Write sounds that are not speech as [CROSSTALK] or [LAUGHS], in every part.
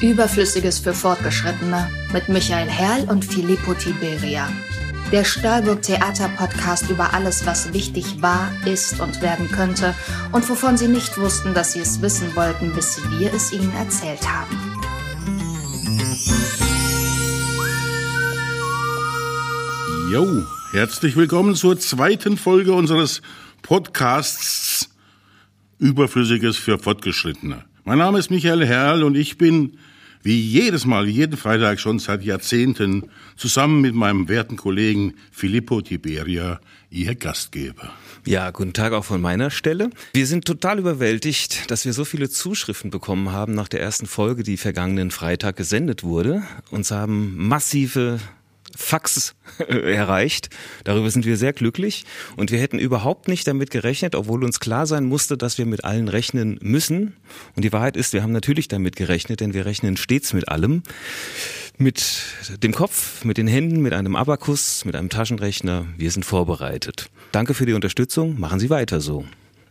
Überflüssiges für Fortgeschrittene mit Michael Herrl und Filippo Tiberia. Der Stahlburg Theater Podcast über alles, was wichtig war, ist und werden könnte und wovon Sie nicht wussten, dass Sie es wissen wollten, bis wir es Ihnen erzählt haben. Jo, herzlich willkommen zur zweiten Folge unseres Podcasts Überflüssiges für Fortgeschrittene. Mein Name ist Michael Herrl und ich bin wie jedes Mal, wie jeden Freitag schon seit Jahrzehnten zusammen mit meinem werten Kollegen Filippo Tiberia Ihr Gastgeber. Ja, guten Tag auch von meiner Stelle. Wir sind total überwältigt, dass wir so viele Zuschriften bekommen haben nach der ersten Folge, die vergangenen Freitag gesendet wurde. Uns haben massive Fax erreicht. Darüber sind wir sehr glücklich und wir hätten überhaupt nicht damit gerechnet, obwohl uns klar sein musste, dass wir mit allen rechnen müssen. Und die Wahrheit ist, wir haben natürlich damit gerechnet, denn wir rechnen stets mit allem. Mit dem Kopf, mit den Händen, mit einem Abakus, mit einem Taschenrechner. Wir sind vorbereitet. Danke für die Unterstützung. Machen Sie weiter so.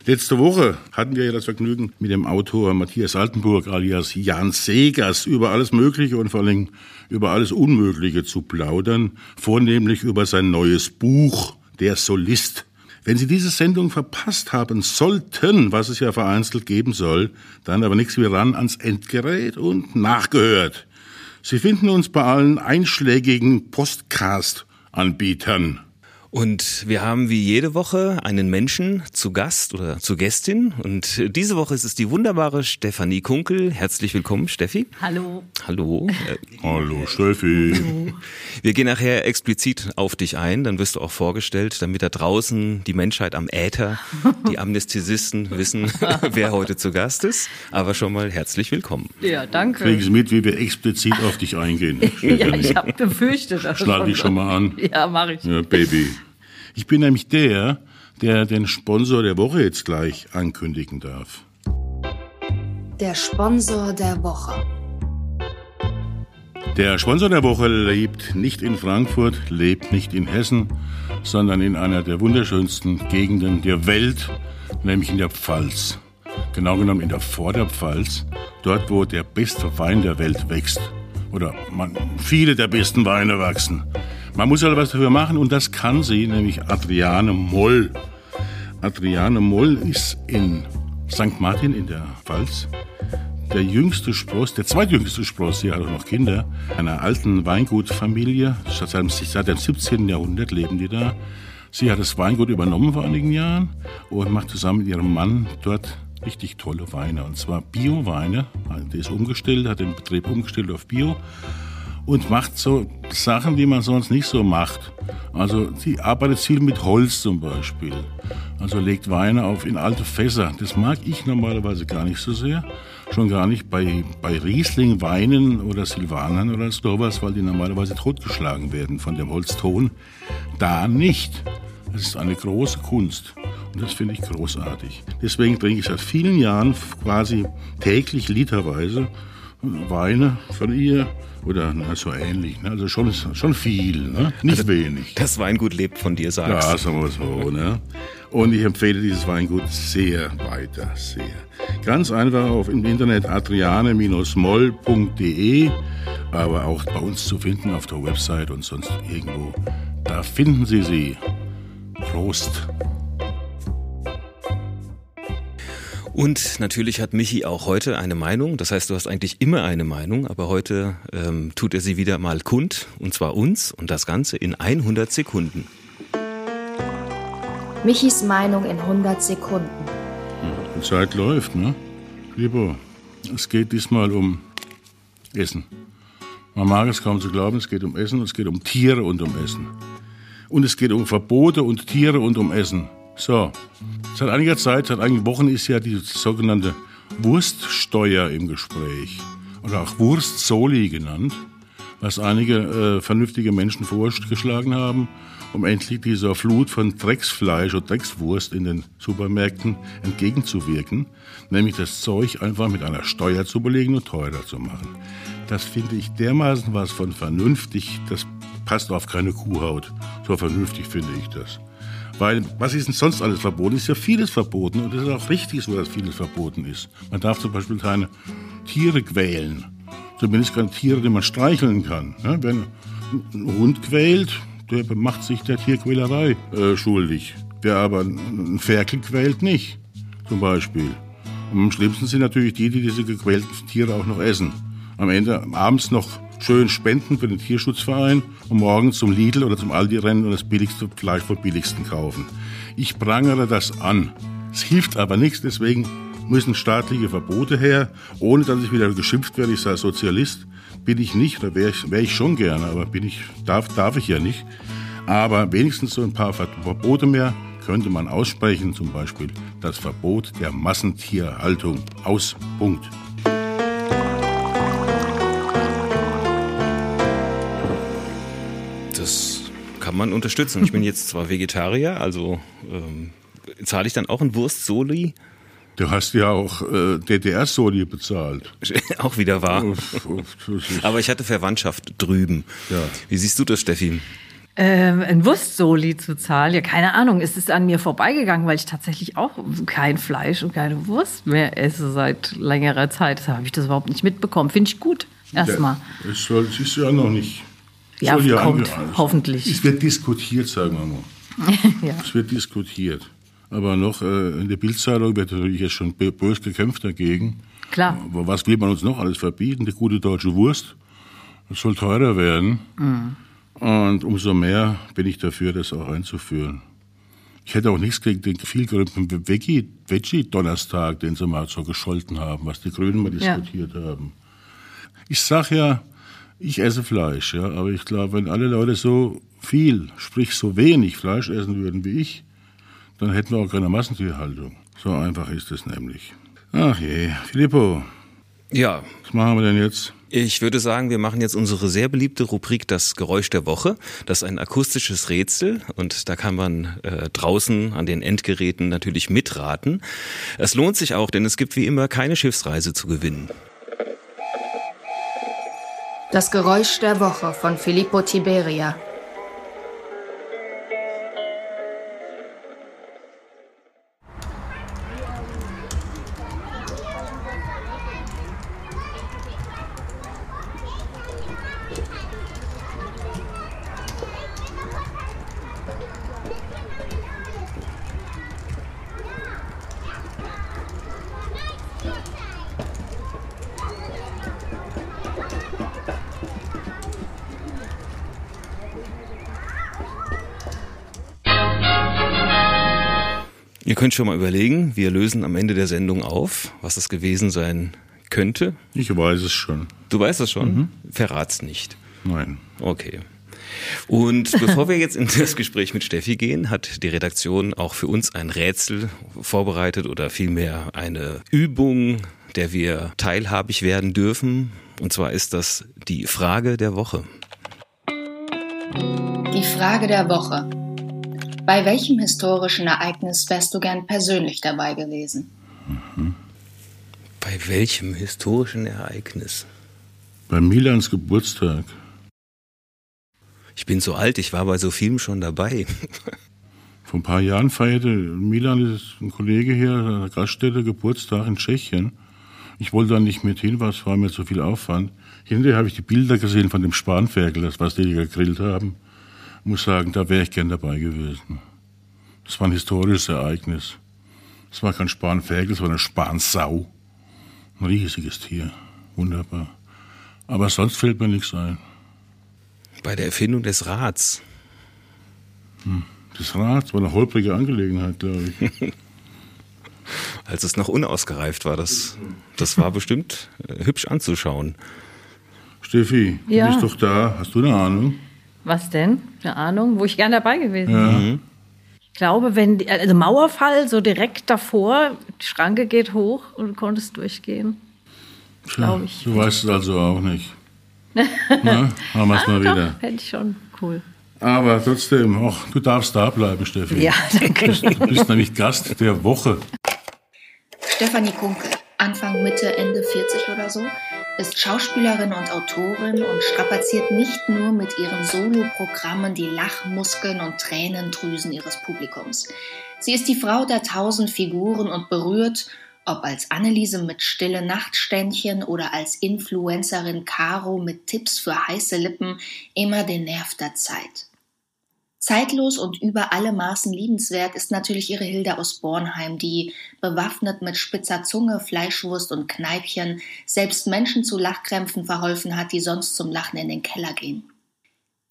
Letzte Woche hatten wir ja das Vergnügen, mit dem Autor Matthias Altenburg alias Jan Segers über alles Mögliche und vor allem über alles Unmögliche zu plaudern, vornehmlich über sein neues Buch Der Solist. Wenn Sie diese Sendung verpasst haben sollten, was es ja vereinzelt geben soll, dann aber nichts wie ran ans Endgerät und nachgehört. Sie finden uns bei allen einschlägigen Postcast-Anbietern. Und wir haben wie jede Woche einen Menschen zu Gast oder zu Gästin. Und diese Woche ist es die wunderbare Stefanie Kunkel. Herzlich willkommen, Steffi. Hallo. Hallo. [LAUGHS] Hallo, Steffi. Hallo. Wir gehen nachher explizit auf dich ein. Dann wirst du auch vorgestellt, damit da draußen die Menschheit am Äther, die [LAUGHS] Amnestisisten wissen, [LAUGHS] wer heute zu Gast ist. Aber schon mal herzlich willkommen. Ja, danke. Kriegen Sie mit, wie wir explizit auf dich eingehen. ja, ich habe befürchtet. Das Schlag dich schon mal an. Ja, mache ich. Ja, Baby. Ich bin nämlich der, der den Sponsor der Woche jetzt gleich ankündigen darf. Der Sponsor der Woche. Der Sponsor der Woche lebt nicht in Frankfurt, lebt nicht in Hessen, sondern in einer der wunderschönsten Gegenden der Welt, nämlich in der Pfalz. Genau genommen in der Vorderpfalz, dort wo der beste Wein der Welt wächst. Oder man, viele der besten Weine wachsen. Man muss halt was dafür machen und das kann sie, nämlich Adriane Moll. Adriane Moll ist in St. Martin in der Pfalz der jüngste Spross, der zweitjüngste Spross, sie hat auch noch Kinder, einer alten Weingutfamilie. Seit dem, seit dem 17. Jahrhundert leben die da. Sie hat das Weingut übernommen vor einigen Jahren und macht zusammen mit ihrem Mann dort richtig tolle Weine. Und zwar Bio-Weine. Der ist umgestellt, hat den Betrieb umgestellt auf Bio und macht so Sachen, die man sonst nicht so macht. Also sie arbeitet viel mit Holz zum Beispiel. Also legt Weine auf in alte Fässer. Das mag ich normalerweise gar nicht so sehr. Schon gar nicht bei, bei Riesling, Weinen oder Silvanern oder sowas, weil die normalerweise totgeschlagen werden von dem Holzton. Da nicht. Das ist eine große Kunst. Und das finde ich großartig. Deswegen trinke ich seit vielen Jahren quasi täglich literweise Weine von ihr oder na, so ähnlich. Ne? Also schon, schon viel, ne? nicht also, wenig. Das Weingut lebt von dir, sagst Ja, sagen wir so. Ne? Und ich empfehle dieses Weingut sehr weiter, sehr. Ganz einfach auf im Internet adriane-moll.de, aber auch bei uns zu finden auf der Website und sonst irgendwo. Da finden Sie sie. Prost. Und natürlich hat Michi auch heute eine Meinung. Das heißt, du hast eigentlich immer eine Meinung, aber heute ähm, tut er sie wieder mal kund, und zwar uns und das Ganze in 100 Sekunden. Michis Meinung in 100 Sekunden. Die Zeit läuft, ne? Lieber, es geht diesmal um Essen. Man mag es kaum zu glauben, es geht um Essen, es geht um Tiere und um Essen. Und es geht um Verbote und Tiere und um Essen. So, seit einiger Zeit, seit einigen Wochen ist ja die sogenannte Wurststeuer im Gespräch oder auch Wurstsoli genannt, was einige äh, vernünftige Menschen vorgeschlagen haben, um endlich dieser Flut von Drecksfleisch und Dreckswurst in den Supermärkten entgegenzuwirken, nämlich das Zeug einfach mit einer Steuer zu belegen und teurer zu machen. Das finde ich dermaßen was von vernünftig, das passt auf keine Kuhhaut. So vernünftig finde ich das. Weil, was ist denn sonst alles verboten? Ist ja vieles verboten und es ist auch richtig so, dass vieles verboten ist. Man darf zum Beispiel keine Tiere quälen. Zumindest keine Tiere, die man streicheln kann. Ja, wenn ein Hund quält, der macht sich der Tierquälerei äh, schuldig. Wer aber ein Ferkel quält, nicht. Zum Beispiel. Und am schlimmsten sind natürlich die, die diese gequälten Tiere auch noch essen. Am Ende abends noch schön spenden für den Tierschutzverein und morgens zum Lidl oder zum Aldi rennen und das billigste Fleisch vom billigsten kaufen. Ich prangere das an. Es hilft aber nichts, deswegen müssen staatliche Verbote her, ohne dass ich wieder geschimpft werde, ich sei Sozialist. Bin ich nicht, oder wäre ich, wär ich schon gerne, aber bin ich, darf, darf ich ja nicht. Aber wenigstens so ein paar Verbote mehr könnte man aussprechen, zum Beispiel das Verbot der Massentierhaltung. Aus. Punkt. Kann man unterstützen. Ich bin jetzt zwar Vegetarier, also ähm, zahle ich dann auch ein Wurstsoli? Du hast ja auch äh, DDR-Soli bezahlt. [LAUGHS] auch wieder wahr. [LAUGHS] Aber ich hatte Verwandtschaft drüben. Ja. Wie siehst du das, Steffi? Ähm, ein Wurstsoli zu zahlen, ja, keine Ahnung, es ist an mir vorbeigegangen, weil ich tatsächlich auch kein Fleisch und keine Wurst mehr esse seit längerer Zeit. Deshalb habe ich das überhaupt nicht mitbekommen. Finde ich gut, erstmal. Ja, es ist ja noch nicht. Ja, soll kommt, ange- hoffentlich. Es wird diskutiert, sagen wir mal. [LAUGHS] ja. Es wird diskutiert. Aber noch äh, in der Bildzeitung wird natürlich jetzt schon bö- bös gekämpft dagegen. Klar. Aber was will man uns noch alles verbieten? Die gute deutsche Wurst. Das soll teurer werden. Und umso mehr bin ich dafür, das auch einzuführen. Ich hätte auch nichts gegen den viel gerühmten Veggie- Veggie-Donnerstag, den sie mal so gescholten haben, was die Grünen mal Ja. diskutiert haben. Ich sag ja, ich esse Fleisch, ja, aber ich glaube, wenn alle Leute so viel, sprich so wenig Fleisch essen würden wie ich, dann hätten wir auch keine Massentierhaltung. So einfach ist es nämlich. Ach je, Filippo, Ja, was machen wir denn jetzt? ich würde sagen, wir machen jetzt unsere sehr beliebte Rubrik Das Geräusch der Woche. Das ist ein akustisches Rätsel und da kann man äh, draußen an den Endgeräten natürlich mitraten. Es lohnt sich auch, denn es gibt wie immer keine Schiffsreise zu gewinnen. Das Geräusch der Woche von Filippo Tiberia. Ihr könnt schon mal überlegen, wir lösen am Ende der Sendung auf, was es gewesen sein könnte. Ich weiß es schon. Du weißt das schon? Verrat's nicht. Nein. Okay. Und [LAUGHS] bevor wir jetzt in das Gespräch mit Steffi gehen, hat die Redaktion auch für uns ein Rätsel vorbereitet oder vielmehr eine Übung, der wir teilhabig werden dürfen. Und zwar ist das die Frage der Woche. Die Frage der Woche. Bei welchem historischen Ereignis wärst du gern persönlich dabei gewesen? Bei welchem historischen Ereignis? Bei Milans Geburtstag. Ich bin so alt, ich war bei so vielem schon dabei. [LAUGHS] Vor ein paar Jahren feierte Milan, das ist ein Kollege hier, an der Gaststätte, Geburtstag in Tschechien. Ich wollte da nicht mit hin, was war mir zu viel Aufwand. Hinterher habe ich die Bilder gesehen von dem Spanferkel, das was die gegrillt haben. Ich muss sagen, da wäre ich gern dabei gewesen. Das war ein historisches Ereignis. Das war kein Spanferkel, das war eine Spansau. Ein riesiges Tier. Wunderbar. Aber sonst fällt mir nichts ein. Bei der Erfindung des Rads. Das Rad war eine holprige Angelegenheit, glaube ich. [LAUGHS] Als es noch unausgereift war, das, das war bestimmt äh, hübsch anzuschauen. Steffi, Ja. du bist doch da. Hast du eine Ahnung? Was denn? Eine Ahnung, wo ich gern dabei gewesen wäre. Ich glaube, wenn, die, also Mauerfall so direkt davor, die Schranke geht hoch und du konntest durchgehen. Tja, Glaub ich. Du weißt es also auch nicht. [LAUGHS] Na, haben wir es mal wieder. Fände ich schon cool. Aber trotzdem, ach, du darfst da bleiben, Steffi. Ja, [LAUGHS] danke. Du bist nämlich Gast der Woche. Stefanie Kunkel, Anfang, Mitte, Ende 40 oder so, ist Schauspielerin und Autorin und strapaziert nicht nur mit ihren Soloprogrammen die Lachmuskeln und Tränendrüsen ihres Publikums. Sie ist die Frau der tausend Figuren und berührt Ob als Anneliese mit stille Nachtständchen oder als Influencerin Caro mit Tipps für heiße Lippen immer den Nerv der Zeit. Zeitlos und über alle Maßen liebenswert ist natürlich ihre Hilde aus Bornheim, die, bewaffnet mit spitzer Zunge, Fleischwurst und Kneipchen, selbst Menschen zu Lachkrämpfen verholfen hat, die sonst zum Lachen in den Keller gehen.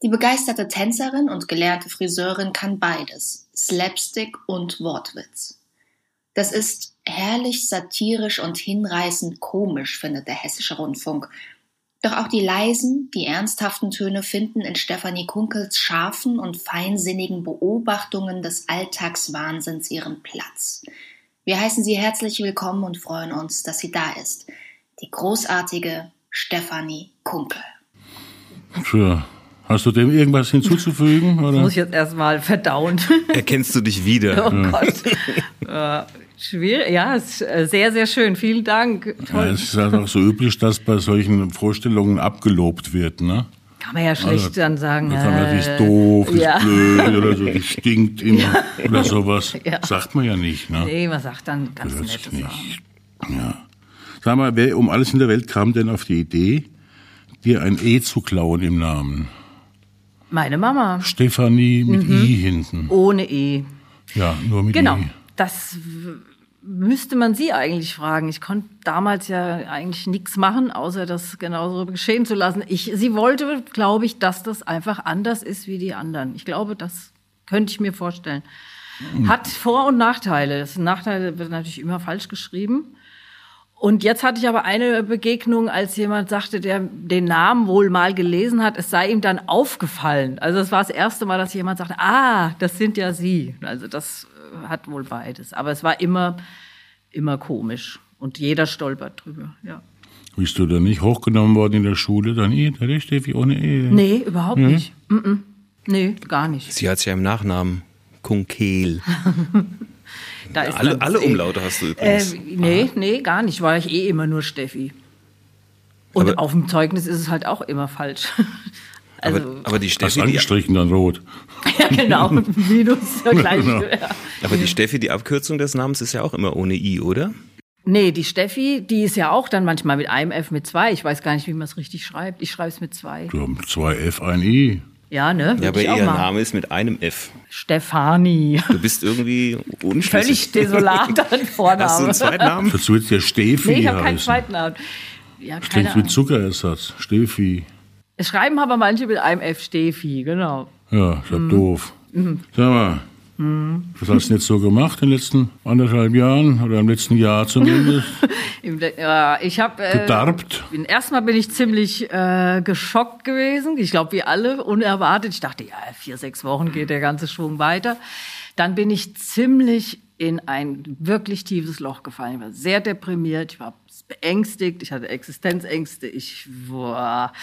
Die begeisterte Tänzerin und gelernte Friseurin kann beides, Slapstick und Wortwitz. Das ist herrlich satirisch und hinreißend komisch, findet der Hessische Rundfunk, doch auch die leisen, die ernsthaften Töne finden in Stefanie Kunkels scharfen und feinsinnigen Beobachtungen des Alltagswahnsinns ihren Platz. Wir heißen Sie herzlich willkommen und freuen uns, dass sie da ist. Die großartige Stefanie Kunkel. Tja, hast du dem irgendwas hinzuzufügen? Oder? Das muss ich jetzt erstmal verdauen. Erkennst du dich wieder? [LAUGHS] Oh Gott. [LAUGHS] Schwierig, ja, äh, sehr, sehr schön. Vielen Dank. Ja, es ist halt auch so üblich, dass bei solchen Vorstellungen abgelobt wird, ne? Kann man ja schlecht also, dann sagen. Das haben wir, die ist äh, doof, die ja. ist blöd oder so, die stinkt [LAUGHS] immer ja. oder sowas. Ja. Sagt man ja nicht, ne? Nee, man sagt dann ganz Nettes nicht. Sagen. Ja. Sag mal, wer um alles in der Welt kam denn auf die Idee, dir ein E zu klauen im Namen? Meine Mama. Stefanie mit mhm. I hinten. Ohne E. Ja, nur mit genau. I. Genau. Das müsste man sie eigentlich fragen. Ich konnte damals ja eigentlich nichts machen, außer das genauso geschehen zu lassen. Ich, sie wollte, glaube ich, dass das einfach anders ist wie die anderen. Ich glaube, das könnte ich mir vorstellen. Hat Vor- und Nachteile. Das Nachteile wird natürlich immer falsch geschrieben. Und jetzt hatte ich aber eine Begegnung, als jemand sagte, der den Namen wohl mal gelesen hat, es sei ihm dann aufgefallen. Also es war das erste Mal, dass jemand sagte, ah, das sind ja Sie. Also das hat wohl beides. Aber es war immer, immer komisch. Und jeder stolpert drüber, ja. Bist du da nicht hochgenommen worden in der Schule? Dann eh, da ist Steffi ohne E. Nee, überhaupt hm? nicht. Mm -mm. Nee, gar nicht. Sie hat ja im Nachnamen Kunkel. [LAUGHS] alle, alle Umlaute hast du übrigens. Äh, nee, Aha. nee, gar nicht. War ich eh immer nur Steffi. Und aber auf dem Zeugnis ist es halt auch immer falsch. [LAUGHS] Also, aber, aber die Steffi. Hast angestrichen dann rot. [LAUGHS] ja, genau. [LAUGHS] Minus gleich. genau. Ja. Aber die Steffi, die Abkürzung des Namens ist ja auch immer ohne I, oder? Nee, die Steffi, die ist ja auch dann manchmal mit einem F mit zwei. Ich weiß gar nicht, wie man es richtig schreibt. Ich schreibe es mit zwei. Du hast zwei F, ein I. Ja, ne? Ja, aber ihr Name ist mit einem F. Stefanie. Du bist irgendwie unschlüssig. Völlig desolat [LAUGHS] an Vornamen. Hast du einen zweiten Namen? Das wird ja Steffi Nee, ich habe keinen zweiten Namen. Ja, Klingt wie Zuckerersatz. Steffi. Es schreiben aber manche mit einem F Steffi, genau. Ja, ist ja mhm. doof. Mhm. Sag mal, mhm. was hast du jetzt so gemacht in den letzten anderthalb Jahren oder im letzten Jahr zumindest? [LAUGHS] ja, ich habe äh, gedarbt. Erstmal bin ich ziemlich äh, geschockt gewesen. Ich glaube, wie alle unerwartet. Ich dachte, ja, vier, sechs Wochen geht der ganze Schwung weiter. Dann bin ich ziemlich in ein wirklich tiefes Loch gefallen. Ich war sehr deprimiert, ich war beängstigt, ich hatte Existenzängste, ich war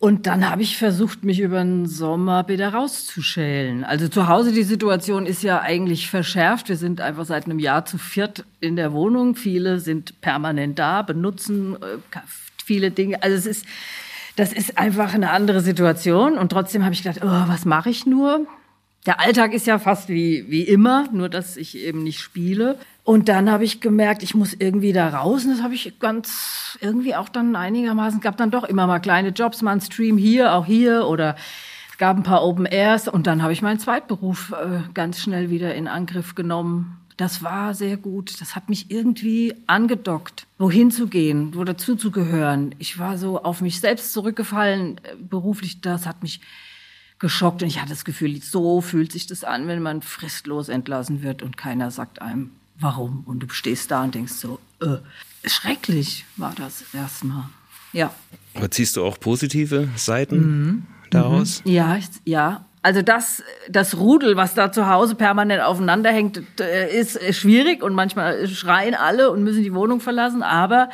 und dann habe ich versucht, mich über den Sommer wieder rauszuschälen. Also zu Hause, die Situation ist ja eigentlich verschärft. Wir sind einfach seit einem Jahr zu viert in der Wohnung. Viele sind permanent da, benutzen äh, viele Dinge. Also es ist, das ist einfach eine andere Situation. Und trotzdem habe ich gedacht, oh, was mache ich nur? Der Alltag ist ja fast wie, wie immer, nur dass ich eben nicht spiele. Und dann habe ich gemerkt, ich muss irgendwie da raus. Und das habe ich ganz irgendwie auch dann einigermaßen, gab dann doch immer mal kleine Jobs, mal ein Stream hier, auch hier oder es gab ein paar Open Airs. Und dann habe ich meinen Zweitberuf äh, ganz schnell wieder in Angriff genommen. Das war sehr gut. Das hat mich irgendwie angedockt, wohin zu gehen, wo dazu zu gehören. Ich war so auf mich selbst zurückgefallen, äh, beruflich. Das hat mich geschockt und ich hatte das Gefühl, so fühlt sich das an, wenn man fristlos entlassen wird und keiner sagt einem, warum? Und du stehst da und denkst so, äh, schrecklich war das erstmal. Ja. Aber ziehst du auch positive Seiten mhm. daraus? Mhm. Ja, ich, ja. Also das, das Rudel, was da zu Hause permanent aufeinander hängt, äh, ist schwierig und manchmal schreien alle und müssen die Wohnung verlassen. Aber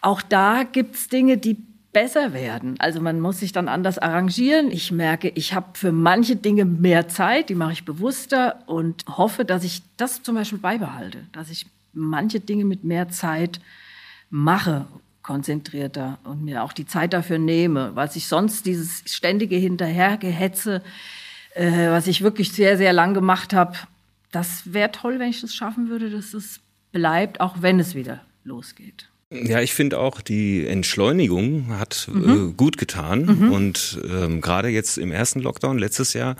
auch da gibt's Dinge, die besser werden. Also man muss sich dann anders arrangieren. Ich merke, ich habe für manche Dinge mehr Zeit, die mache ich bewusster und hoffe, dass ich das zum Beispiel beibehalte, dass ich manche Dinge mit mehr Zeit mache, konzentrierter und mir auch die Zeit dafür nehme, was ich sonst dieses ständige Hinterhergehetze, äh, was ich wirklich sehr, sehr lang gemacht habe, das wäre toll, wenn ich das schaffen würde, dass es bleibt, auch wenn es wieder losgeht. Ja, ich finde auch, die Entschleunigung hat mhm. äh, gut getan. Mhm. Und ähm, gerade jetzt im ersten Lockdown letztes Jahr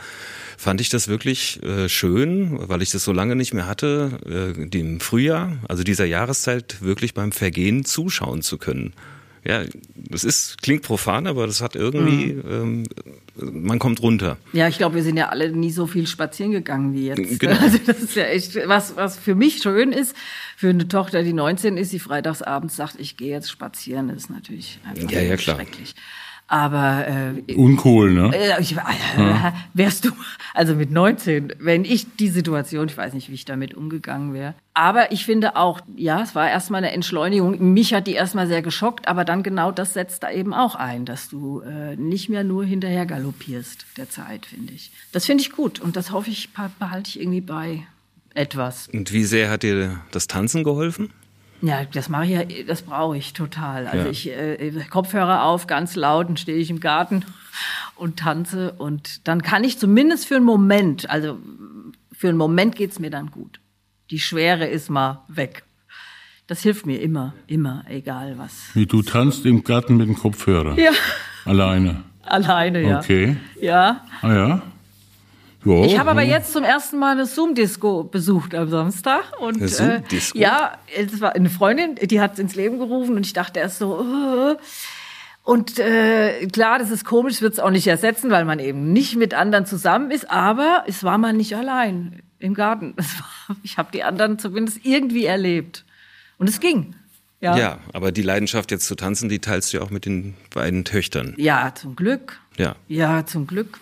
fand ich das wirklich äh, schön, weil ich das so lange nicht mehr hatte, äh, dem Frühjahr, also dieser Jahreszeit, wirklich beim Vergehen zuschauen zu können ja, das ist, klingt profan, aber das hat irgendwie, mhm. ähm, man kommt runter. Ja, ich glaube, wir sind ja alle nie so viel spazieren gegangen wie jetzt. [LAUGHS] Genau. Also das ist ja echt, was, was für mich schön ist, für eine Tochter, die 19 ist, die freitagsabends sagt, ich gehe jetzt spazieren, das ist natürlich einfach ja, ja, klar. Aber äh, uncool, ne? Äh, ich, äh, ja. Wärst du also mit 19, wenn ich die Situation, ich weiß nicht, wie ich damit umgegangen wäre. Aber ich finde auch, ja, es war erstmal eine Entschleunigung. Mich hat die erstmal sehr geschockt, aber dann genau das setzt da eben auch ein, dass du äh, nicht mehr nur hinterher galoppierst der Zeit, finde ich. Das finde ich gut und das hoffe ich behalte ich irgendwie bei etwas. Und wie sehr hat dir das Tanzen geholfen? Ja, das mache ich ja, das brauche ich total. Also ja. ich äh, Kopfhörer auf, ganz laut, und stehe ich im Garten und tanze und dann kann ich zumindest für einen Moment, also für einen Moment geht's mir dann gut. Die Schwere ist mal weg. Das hilft mir immer, immer, egal was. Wie du tanzt im Garten mit dem Kopfhörer? Ja. Alleine? Alleine, ja. Okay. Ja. Ah ja? Jo, ich habe aber jetzt zum ersten Mal eine Zoom-Disco besucht am Samstag. Und, eine Zoom-Disco? Äh, ja, es war eine Freundin, die hat es ins Leben gerufen und ich dachte erst so, uh, und äh, klar, das ist komisch, wird es auch nicht ersetzen, weil man eben nicht mit anderen zusammen ist, aber es war man nicht allein im Garten. [LAUGHS] War, ich habe die anderen zumindest irgendwie erlebt. Und es ging. Ja. ja, aber die Leidenschaft jetzt zu tanzen, die teilst du ja auch mit den beiden Töchtern. Ja, zum Glück. Ja. Ja, zum Glück.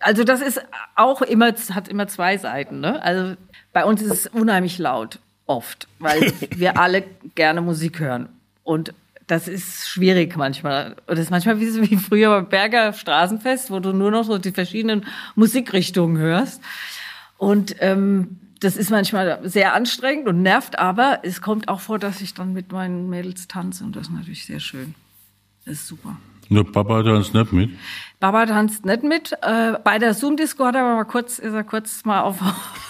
Also das ist auch immer, hat immer zwei Seiten. Ne? Also bei uns ist es unheimlich laut, oft, weil [LAUGHS] wir alle gerne Musik hören. Und das ist schwierig manchmal. Und das ist manchmal wie, wie früher beim Berger Straßenfest, wo du nur noch so die verschiedenen Musikrichtungen hörst. Und ähm, das ist manchmal sehr anstrengend und nervt, aber es kommt auch vor, dass ich dann mit meinen Mädels tanze und das ist natürlich sehr schön. Das ist super. Nur Papa tanzt nicht mit? Papa tanzt nicht mit. Äh, bei der Zoom-Disco hat er aber mal kurz, ist er kurz mal auf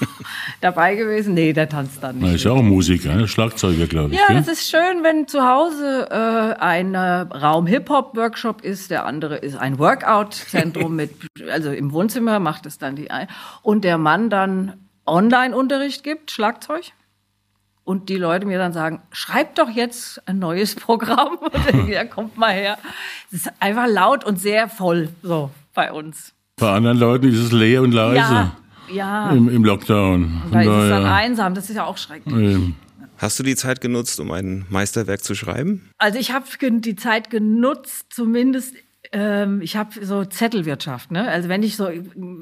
[LAUGHS] dabei gewesen. Nee, der tanzt dann nicht. Na, ist ja auch Musiker, ne? Schlagzeuger, glaube ich. Ja, gell? das ist schön, wenn zu Hause äh, ein äh, Raum Hip-Hop-Workshop ist, der andere ist ein Workout-Zentrum [LAUGHS] mit, also im Wohnzimmer macht es dann die ein. Und der Mann dann Online-Unterricht gibt, Schlagzeug und die Leute mir dann sagen, schreib doch jetzt ein neues Programm. [LAUGHS] Und ja, kommt mal her. Es ist einfach laut und sehr voll so bei uns. Bei anderen Leuten ist es leer und leise. Ja, ja. Im, im Lockdown. Und da ist es dann einsam, das ist ja auch schrecklich. Ähm. Hast du die Zeit genutzt, um ein Meisterwerk zu schreiben? Also ich habe die Zeit genutzt, zumindest ähm, ich habe so Zettelwirtschaft. Ne? Also wenn ich so,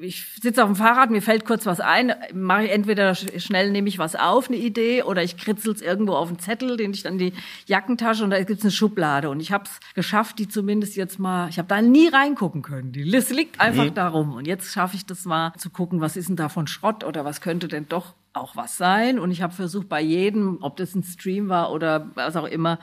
ich sitze auf dem Fahrrad, mir fällt kurz was ein, mache ich entweder schnell nehme ich was auf, eine Idee, oder ich kritzel's irgendwo auf einen Zettel, den ich dann die Jackentasche und da gibt's eine Schublade und ich habe es geschafft, die zumindest jetzt mal, ich habe da nie reingucken können. Die Liste liegt einfach mhm. darum und jetzt schaffe ich das mal zu gucken, was ist denn da von Schrott oder was könnte denn doch auch was sein. Und ich habe versucht bei jedem, ob das ein Stream war oder was auch immer,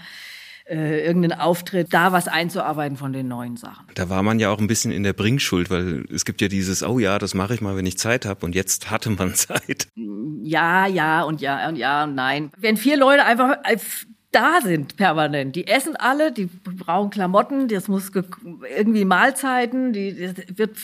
äh, irgendeinen Auftritt, da was einzuarbeiten von den neuen Sachen. Da war man ja auch ein bisschen in der Bringschuld, weil es gibt ja dieses, oh ja, das mache ich mal, wenn ich Zeit habe. Und jetzt hatte man [LAUGHS] Zeit. Ja, ja und ja und ja und nein. Wenn vier Leute einfach da sind permanent. Die essen alle, die brauchen Klamotten, das muss irgendwie Mahlzeiten, die das wird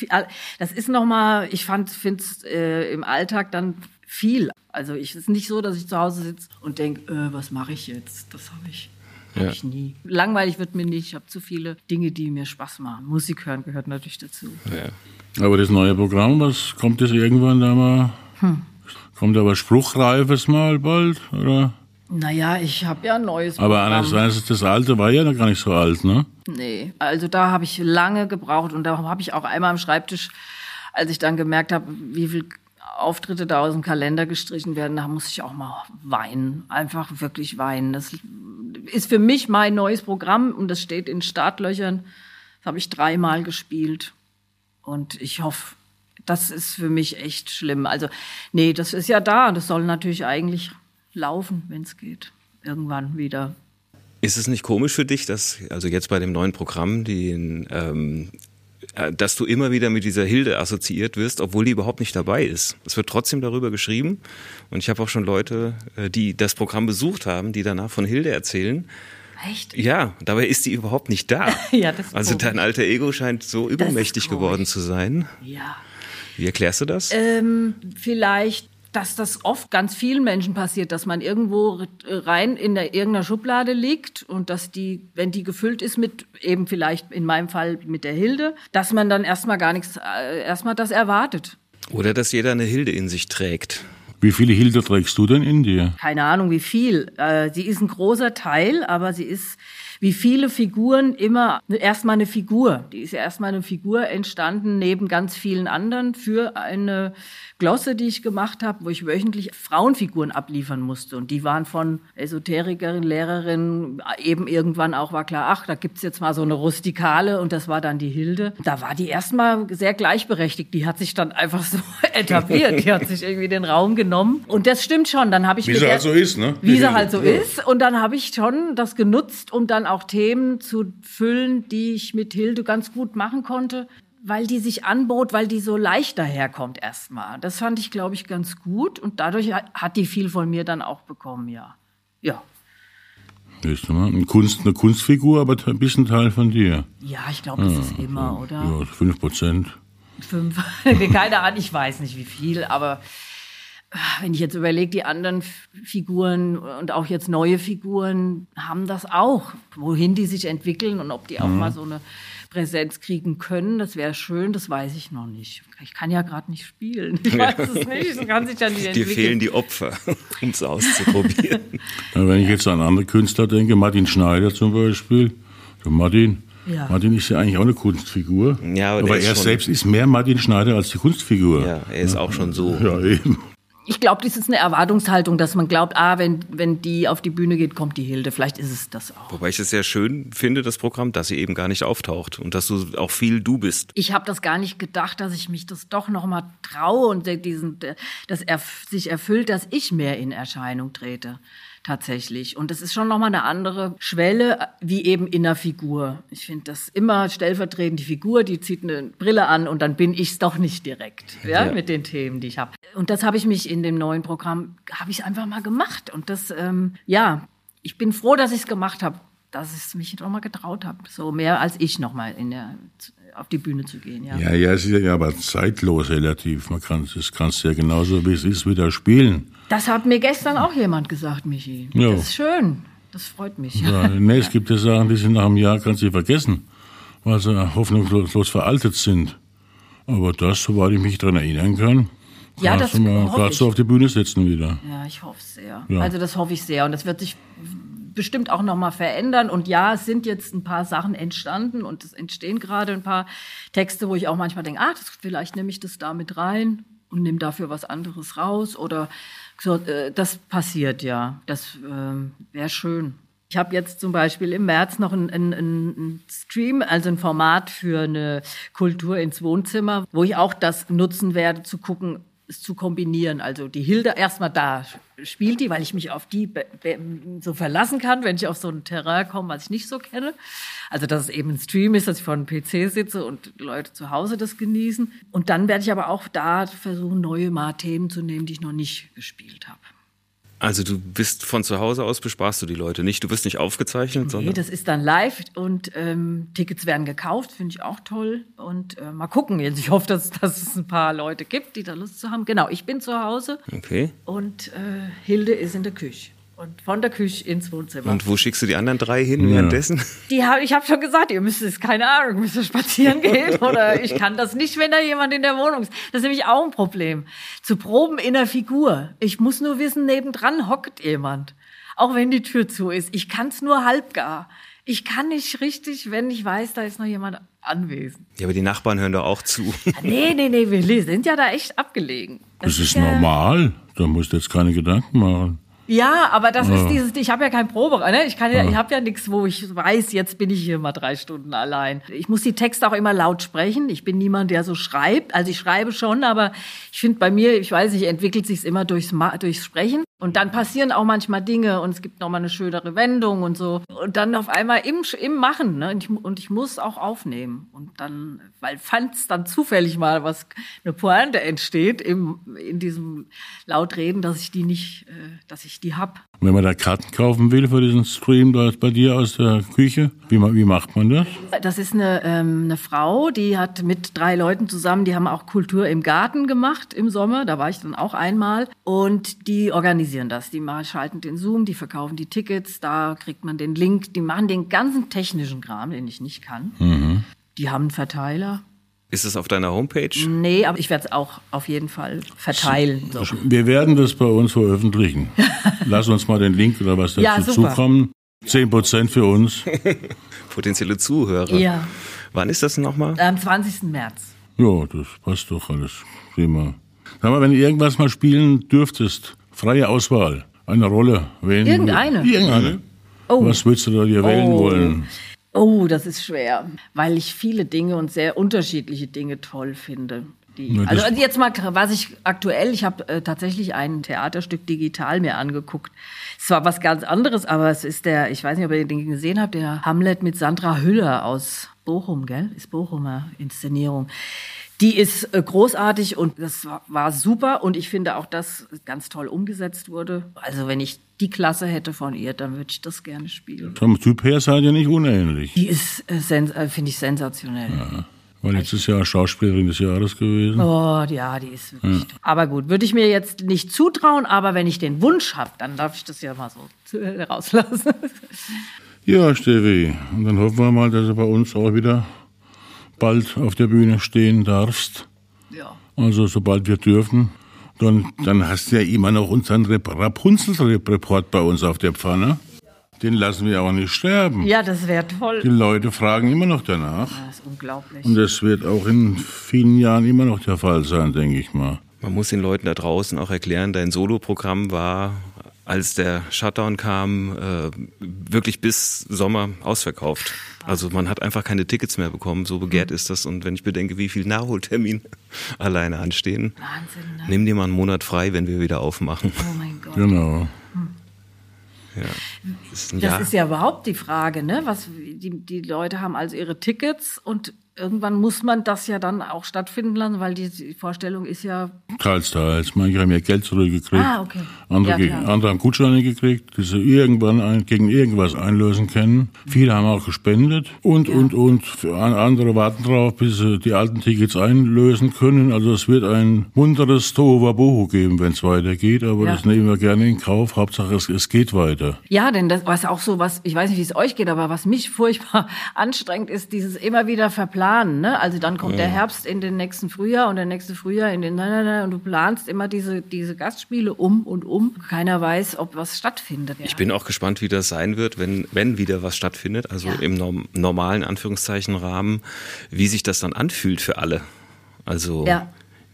das ist noch mal, ich fand finde äh, im Alltag dann viel. Also ich es ist nicht so, dass ich zu Hause sitze und denke, äh, was mache ich jetzt? Das habe ich ja. Ich nie. Langweilig wird mir nicht. Ich habe zu viele Dinge, die mir Spaß machen. Musik hören gehört natürlich dazu. Ja. Aber das neue Programm, was kommt das irgendwann da mal? Hm. Kommt aber spruchreifes mal bald, oder? Naja, ich habe ja ein neues Aber andererseits, das alte war ja noch gar nicht so alt, ne? Nee, also da habe ich lange gebraucht und da habe ich auch einmal am Schreibtisch, als ich dann gemerkt habe, wie viel Auftritte da aus dem Kalender gestrichen werden, da muss ich auch mal weinen. Einfach wirklich weinen. Das ist für mich mein neues Programm und das steht in Startlöchern. Das habe ich dreimal gespielt. Und ich hoffe, das ist für mich echt schlimm. Also, nee, das ist ja da. Das soll natürlich eigentlich laufen, wenn es geht. Irgendwann wieder. Ist es nicht komisch für dich, dass also jetzt bei dem neuen Programm die ähm, äh, dass du immer wieder mit dieser Hilde assoziiert wirst, obwohl die überhaupt nicht dabei ist. Es wird trotzdem darüber geschrieben. Und ich habe auch schon Leute, äh, die das Programm besucht haben, die danach von Hilde erzählen. Echt? Ja, dabei ist die überhaupt nicht da. [LAUGHS] Ja, das ist also komisch. dein alter Ego scheint so übermächtig geworden zu sein. Ja. Wie erklärst du das? Ähm, vielleicht, dass das oft ganz vielen Menschen passiert, dass man irgendwo rein in der, irgendeiner Schublade liegt und dass die, wenn die gefüllt ist mit eben vielleicht in meinem Fall mit der Hilde, dass man dann erstmal gar nichts, äh, erstmal das erwartet. Oder dass jeder eine Hilde in sich trägt. Wie viele Hilde trägst du denn in dir? Keine Ahnung, wie viel. Äh, sie ist ein großer Teil, aber sie ist wie viele Figuren immer erstmal eine Figur. Die ist ja erstmal eine Figur entstanden neben ganz vielen anderen für eine Glosse, die ich gemacht habe, wo ich wöchentlich Frauenfiguren abliefern musste. Und die waren von Esoterikerin, Lehrerin, eben irgendwann auch war klar, ach, da gibt's jetzt mal so eine Rustikale und das war dann die Hilde. Da war die erstmal sehr gleichberechtigt. Die hat sich dann einfach so [LAUGHS] etabliert. Die hat sich irgendwie den Raum genommen. Und das stimmt schon. Dann habe ich Wie sie halt so ist, ne? wie sie Hilde. halt so Ja. ist. Und dann habe ich schon das genutzt, um dann auch Themen zu füllen, die ich mit Hilde ganz gut machen konnte, weil die sich anbot, weil die so leicht daherkommt erstmal. Das fand ich, glaube ich, ganz gut. Und dadurch hat- die viel von mir dann auch bekommen, ja. Ja. Du mal, eine, Kunst, eine Kunstfigur, aber ein bisschen Teil von dir. Ja, ich glaube, das ist immer, oder? Ja, fünf Prozent. Fünf. [LAUGHS] Keine Ahnung, ich weiß nicht wie viel, aber äh, wenn ich jetzt überlege, die anderen Figuren und auch jetzt neue Figuren haben das auch. Wohin die sich entwickeln und ob die auch mal so eine Präsenz kriegen können, das wäre schön, das weiß ich noch nicht. Ich kann ja gerade nicht spielen. Ich weiß es nicht, das kann sich ja nicht Dir entwickeln. fehlen die Opfer, [LAUGHS] um es auszuprobieren. [LAUGHS] Wenn ich jetzt an andere Künstler denke, Martin Schneider zum Beispiel. So Martin. Ja. Martin ist ja eigentlich auch eine Kunstfigur. Ja, aber der ist er selbst ist mehr Martin Schneider als die Kunstfigur. ja, er ist auch schon so. Ja, eben. Ich glaube, das ist eine Erwartungshaltung, dass man glaubt, ah, wenn, wenn die auf die Bühne geht, kommt die Hilde. Vielleicht ist es das auch. Wobei ich es sehr schön finde, das Programm, dass sie eben gar nicht auftaucht und dass du auch viel du bist. ich habe das gar nicht gedacht, dass ich mich das doch noch mal traue und diesen, dass er sich erfüllt, dass ich mehr in Erscheinung trete tatsächlich. Und das ist schon noch mal eine andere Schwelle, wie eben in einer Figur. Ich finde das immer stellvertretend die Figur, die zieht eine Brille an und dann bin ich's doch nicht direkt, ja, Ja. mit den Themen, die ich habe. Und das habe ich mich in dem neuen Programm habe ich einfach mal gemacht und das, ähm, ja, ich bin froh, dass ich es gemacht habe. Dass ich es mich noch mal getraut habe, so mehr als ich noch mal in der, auf die Bühne zu gehen. Ja. Ja, ja, es ist ja aber zeitlos relativ. Man kann, das kannst du ja genauso wie es ist wieder spielen. Das hat mir gestern auch jemand gesagt, Michi. Ja. Das ist schön. Das freut mich. Ja, nee, es gibt ja Sachen, die sind nach einem Jahr, kannst du vergessen, weil sie hoffnungslos veraltet sind. Aber das, soweit ich mich daran erinnern kann, Ja, kannst das du mal hoffe ich. so auf die Bühne setzen wieder. Ja, ich hoffe es sehr. Ja. Also das hoffe ich sehr. Und das wird sich bestimmt auch noch mal verändern. Und ja, es sind jetzt ein paar Sachen entstanden und es entstehen gerade ein paar Texte, wo ich auch manchmal denke, ah, vielleicht nehme ich das da mit rein und nehme dafür was anderes raus. Oder so, äh, das passiert ja. Das ähm, wäre schön. Ich habe jetzt zum Beispiel im März noch einen ein, ein Stream, also ein Format für eine Kultur ins Wohnzimmer, wo ich auch das nutzen werde, zu gucken, zu kombinieren. Also die Hilde erstmal da spielt die, weil ich mich auf die so verlassen kann, wenn ich auf so ein Terrain komme, was ich nicht so kenne. Also dass es eben ein Stream ist, dass ich vor einem PC sitze und Leute zu Hause das genießen. Und dann werde ich aber auch da versuchen, neue mal Themen zu nehmen, die ich noch nicht gespielt habe. Also du bist von zu Hause aus, besparst du die Leute nicht. Du wirst nicht aufgezeichnet, Nee, sondern das ist dann live und ähm, Tickets werden gekauft, finde ich auch toll. Und äh, mal gucken jetzt. Ich hoffe, dass, dass es ein paar Leute gibt, die da Lust zu haben. Genau, ich bin zu Hause okay. und äh, Hilde ist in der Küche. Und von der Küche ins Wohnzimmer. Und wo schickst du die anderen drei hin währenddessen? Die hab, ich habe schon gesagt, ihr müsst es, keine Ahnung, müsst ihr spazieren [LAUGHS] gehen oder ich kann das nicht, wenn da jemand in der Wohnung ist. Das ist nämlich auch ein Problem. Zu proben in der Figur. Ich muss nur wissen, nebendran hockt jemand. Auch wenn die Tür zu ist. Ich kann es nur halbgar. Ich kann nicht richtig, wenn ich weiß, da ist noch jemand anwesend. Ja, aber die Nachbarn hören doch auch zu. Nee, nee, nee, wir sind ja da echt abgelegen. Das, ist ja- normal. Da musst du jetzt keine Gedanken machen. Ja, aber das ist dieses, ich habe ja kein Probe, ne? Ich kann ja, ich habe ja nichts, wo ich weiß, jetzt bin ich hier mal drei Stunden allein. Ich muss die Texte auch immer laut sprechen. Ich bin niemand, der so schreibt. Also ich schreibe schon, aber ich finde bei mir, ich weiß nicht, entwickelt sich's immer durchs, durchs Sprechen. Und dann passieren auch manchmal Dinge und es gibt nochmal eine schönere Wendung und so. Und dann auf einmal im, im Machen, ne? Und ich, und ich muss auch aufnehmen. Und dann, weil falls dann zufällig mal was, eine Pointe entsteht im, in diesem Lautreden, dass ich die nicht, äh, dass ich die hab. Wenn man da Karten kaufen will für diesen Stream da bei dir aus der Küche, wie, wie macht man das? Das ist eine, ähm, eine Frau, die hat mit drei Leuten zusammen, die haben auch Kultur im Garten gemacht im Sommer. Da war ich dann auch einmal. Und die organisieren das. Die schalten den Zoom, die verkaufen die Tickets, da kriegt man den Link. Die machen den ganzen technischen Kram, den ich nicht kann. Mhm. Die haben einen Verteiler. Ist es auf deiner Homepage? Nee, aber ich werde es auch auf jeden Fall verteilen. So. Wir werden das bei uns veröffentlichen. [LAUGHS] Lass uns mal den Link oder was dazu Ja, zukommen. 10% für uns. [LAUGHS] Potenzielle Zuhörer. Ja, Wann ist das nochmal? am 20. März. Ja, das passt doch alles. Prima. Sag mal, wenn du irgendwas mal spielen dürftest, freie Auswahl, eine Rolle, wen? Irgendeine? Irgendeine. Oh. Was würdest du da dir wählen Oh. wollen? Oh, das ist schwer, weil ich viele Dinge und sehr unterschiedliche Dinge toll finde. Na, also also jetzt mal, was ich aktuell, ich habe äh, tatsächlich ein Theaterstück digital mir angeguckt. Es war was ganz anderes, aber es ist der, ich weiß nicht, ob ihr den gesehen habt, der Hamlet mit Sandra Hüller aus Bochum, gell? Ist Bochumer Inszenierung. Die ist äh, großartig und das war, super und ich finde auch, dass ganz toll umgesetzt wurde. Also wenn ich die Klasse hätte von ihr, dann würde ich das gerne spielen. Vom Typ her seid ihr nicht unähnlich. Die ist, äh, äh, finde ich, sensationell. Weil letztes Jahr Schauspielerin des Jahres gewesen. Oh, ja, die ist wirklich. toll. Aber gut, würde ich mir jetzt nicht zutrauen, aber wenn ich den Wunsch habe, dann darf ich das ja mal so äh, rauslassen. Ja, Steffi. Und dann hoffen wir mal, dass du bei uns auch wieder bald auf der Bühne stehen darfst. ja. Also sobald wir dürfen. Dann, dann hast du ja immer noch unseren Rep- Rapunzel-Report bei uns auf der Pfanne. Den lassen wir auch nicht sterben. ja, das wäre Die toll. Leute fragen immer noch danach. Das ist unglaublich. Und das wird auch in vielen Jahren immer noch der Fall sein, denke ich mal. Man muss den Leuten da draußen auch erklären, dein Soloprogramm war, als der Shutdown kam, äh, wirklich bis Sommer ausverkauft. Also man hat einfach keine Tickets mehr bekommen, so begehrt ist das. Und wenn ich bedenke, wie viel Nachholtermine [LAUGHS] alleine anstehen, Wahnsinn, ne? nimm dir mal einen Monat frei, wenn wir wieder aufmachen. Oh mein Gott. Genau. Ja. Das ist ein Das Jahr. ist ja überhaupt die Frage, ne? Was, die, die Leute haben also ihre Tickets und irgendwann muss man das ja dann auch stattfinden lassen, weil die, die Vorstellung ist ja. Teils, teils. Manche haben ja Geld zurückgekriegt. Ah, okay. Andere, Ja, andere haben Gutscheine gekriegt, die sie irgendwann ein, gegen irgendwas einlösen können. Viele haben auch gespendet und, und, und. An- andere warten drauf, bis sie die alten Tickets einlösen können. Also es wird ein munteres Tohuwabohu geben, wenn es weitergeht. Aber Ja. das nehmen wir gerne in Kauf. Hauptsache, es, es geht weiter. Ja, denn das was auch so was, ich weiß nicht, wie es euch geht, aber was mich furchtbar [LAUGHS] anstrengt, ist dieses immer wieder verplanen. Ne? Also dann kommt der Herbst in den nächsten Frühjahr und der nächste Frühjahr in den nein, nein, nein, und du planst immer diese diese Gastspiele um und um. Keiner weiß, ob was stattfindet. Ich bin auch gespannt, wie das sein wird, wenn, wenn wieder was stattfindet, also Ja. im norm normalen Anführungszeichen Rahmen, wie sich das dann anfühlt für alle. Also Ja.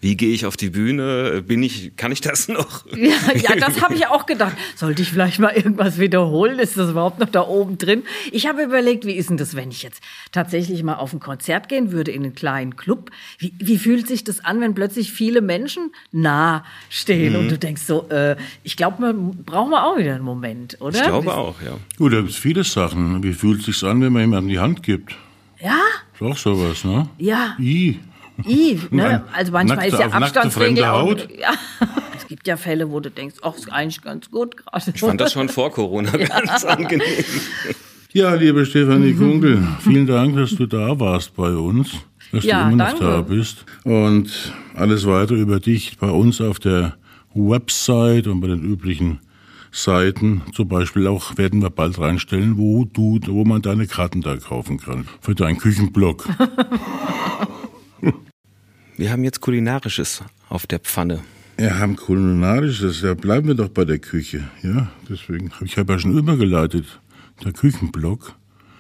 Wie gehe ich auf die Bühne? Bin ich, kann ich das noch? [LAUGHS] Ja, ja, das habe ich auch gedacht. Sollte ich vielleicht mal irgendwas wiederholen? Ist das überhaupt noch da oben drin? Ich habe überlegt, wie ist denn das, wenn ich jetzt tatsächlich mal auf ein Konzert gehen würde in einen kleinen Club? Wie, wie fühlt sich das an, wenn plötzlich viele Menschen nah stehen und du denkst so, äh, ich glaube, man braucht man auch wieder einen Moment, oder? Ich glaube auch, ja. Gut, da gibt es viele Sachen. Wie fühlt es sich an, wenn man jemandem die Hand gibt? Ja, Ist auch sowas, ne? ja. I. I, ne? Also manchmal nackte- ist ja nackte Abstandsregel. Haut? [LAUGHS] Ja. Es gibt ja Fälle, wo du denkst, ach, ist eigentlich ganz gut gerade. Ich fand das schon vor Corona [LAUGHS] ganz angenehm. Ja, liebe Stefanie Mhm. Kunkel, vielen Dank, dass du da warst bei uns, dass Ja, du immer noch danke. da bist. Und alles weitere über dich bei uns auf der Website und bei den üblichen Seiten. Zum Beispiel auch werden wir bald reinstellen, wo du, wo man deine Karten da kaufen kann. Für deinen Küchenblock. [LAUGHS] Wir haben jetzt Kulinarisches auf der Pfanne. Wir haben kulinarisches, ja, bleiben wir doch bei der Küche, ja. Deswegen, ich habe ja schon übergeleitet. Der Küchenblock.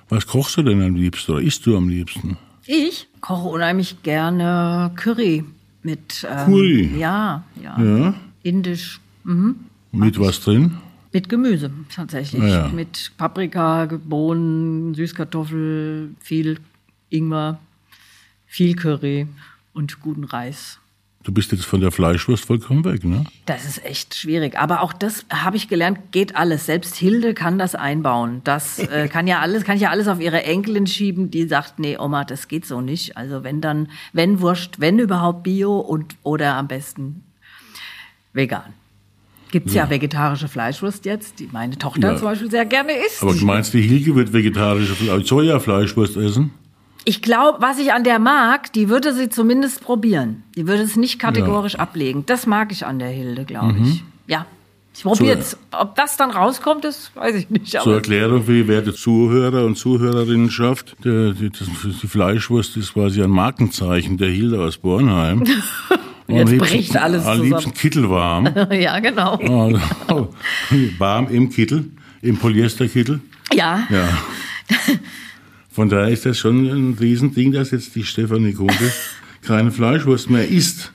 Was kochst du denn am liebsten oder isst du am liebsten? Ich koche unheimlich gerne Curry mit ähm, Curry? Ja, ja, Ja. Indisch Mit was drin? mit Gemüse tatsächlich, Ah, ja. mit Paprika, Bohnen, Süßkartoffel, viel Ingwer, viel Curry und guten Reis. Du bist jetzt von der Fleischwurst vollkommen weg, ne? Das ist echt schwierig. Aber auch das habe ich gelernt, geht alles. Selbst Hilde kann das einbauen. Das äh, [LAUGHS] kann ja alles, kann ich ja alles auf ihre Enkelin schieben, die sagt, nee, Oma, das geht so nicht. Also wenn dann, wenn Wurst, wenn überhaupt Bio und oder am besten vegan. Gibt's ja, ja vegetarische Fleischwurst jetzt, die meine Tochter ja. zum Beispiel sehr gerne isst. Aber du meinst, die Hilge wird vegetarische Sojafleischwurst essen? Ich glaube, was ich an der mag, die würde sie zumindest probieren. Die würde es nicht kategorisch ja. ablegen. Das mag ich an der Hilde, glaube mhm. ich. Ja. Ich probiere jetzt. Ob das dann rauskommt, das weiß ich nicht. Zur Erklärung für werte Zuhörer und Zuhörerinnenschaft. Die, die, die Fleischwurst ist quasi ein Markenzeichen der Hilde aus Bornheim. [LAUGHS] Jetzt liebsten, bricht alles zusammen. Am liebsten kittelwarm. [LAUGHS] ja, genau. Also, [LAUGHS] warm im Kittel, im Polyesterkittel. Ja. Ja. Von daher ist das schon ein Riesending, dass jetzt die Stefanie Kumpel [LAUGHS] keine Fleischwurst mehr isst.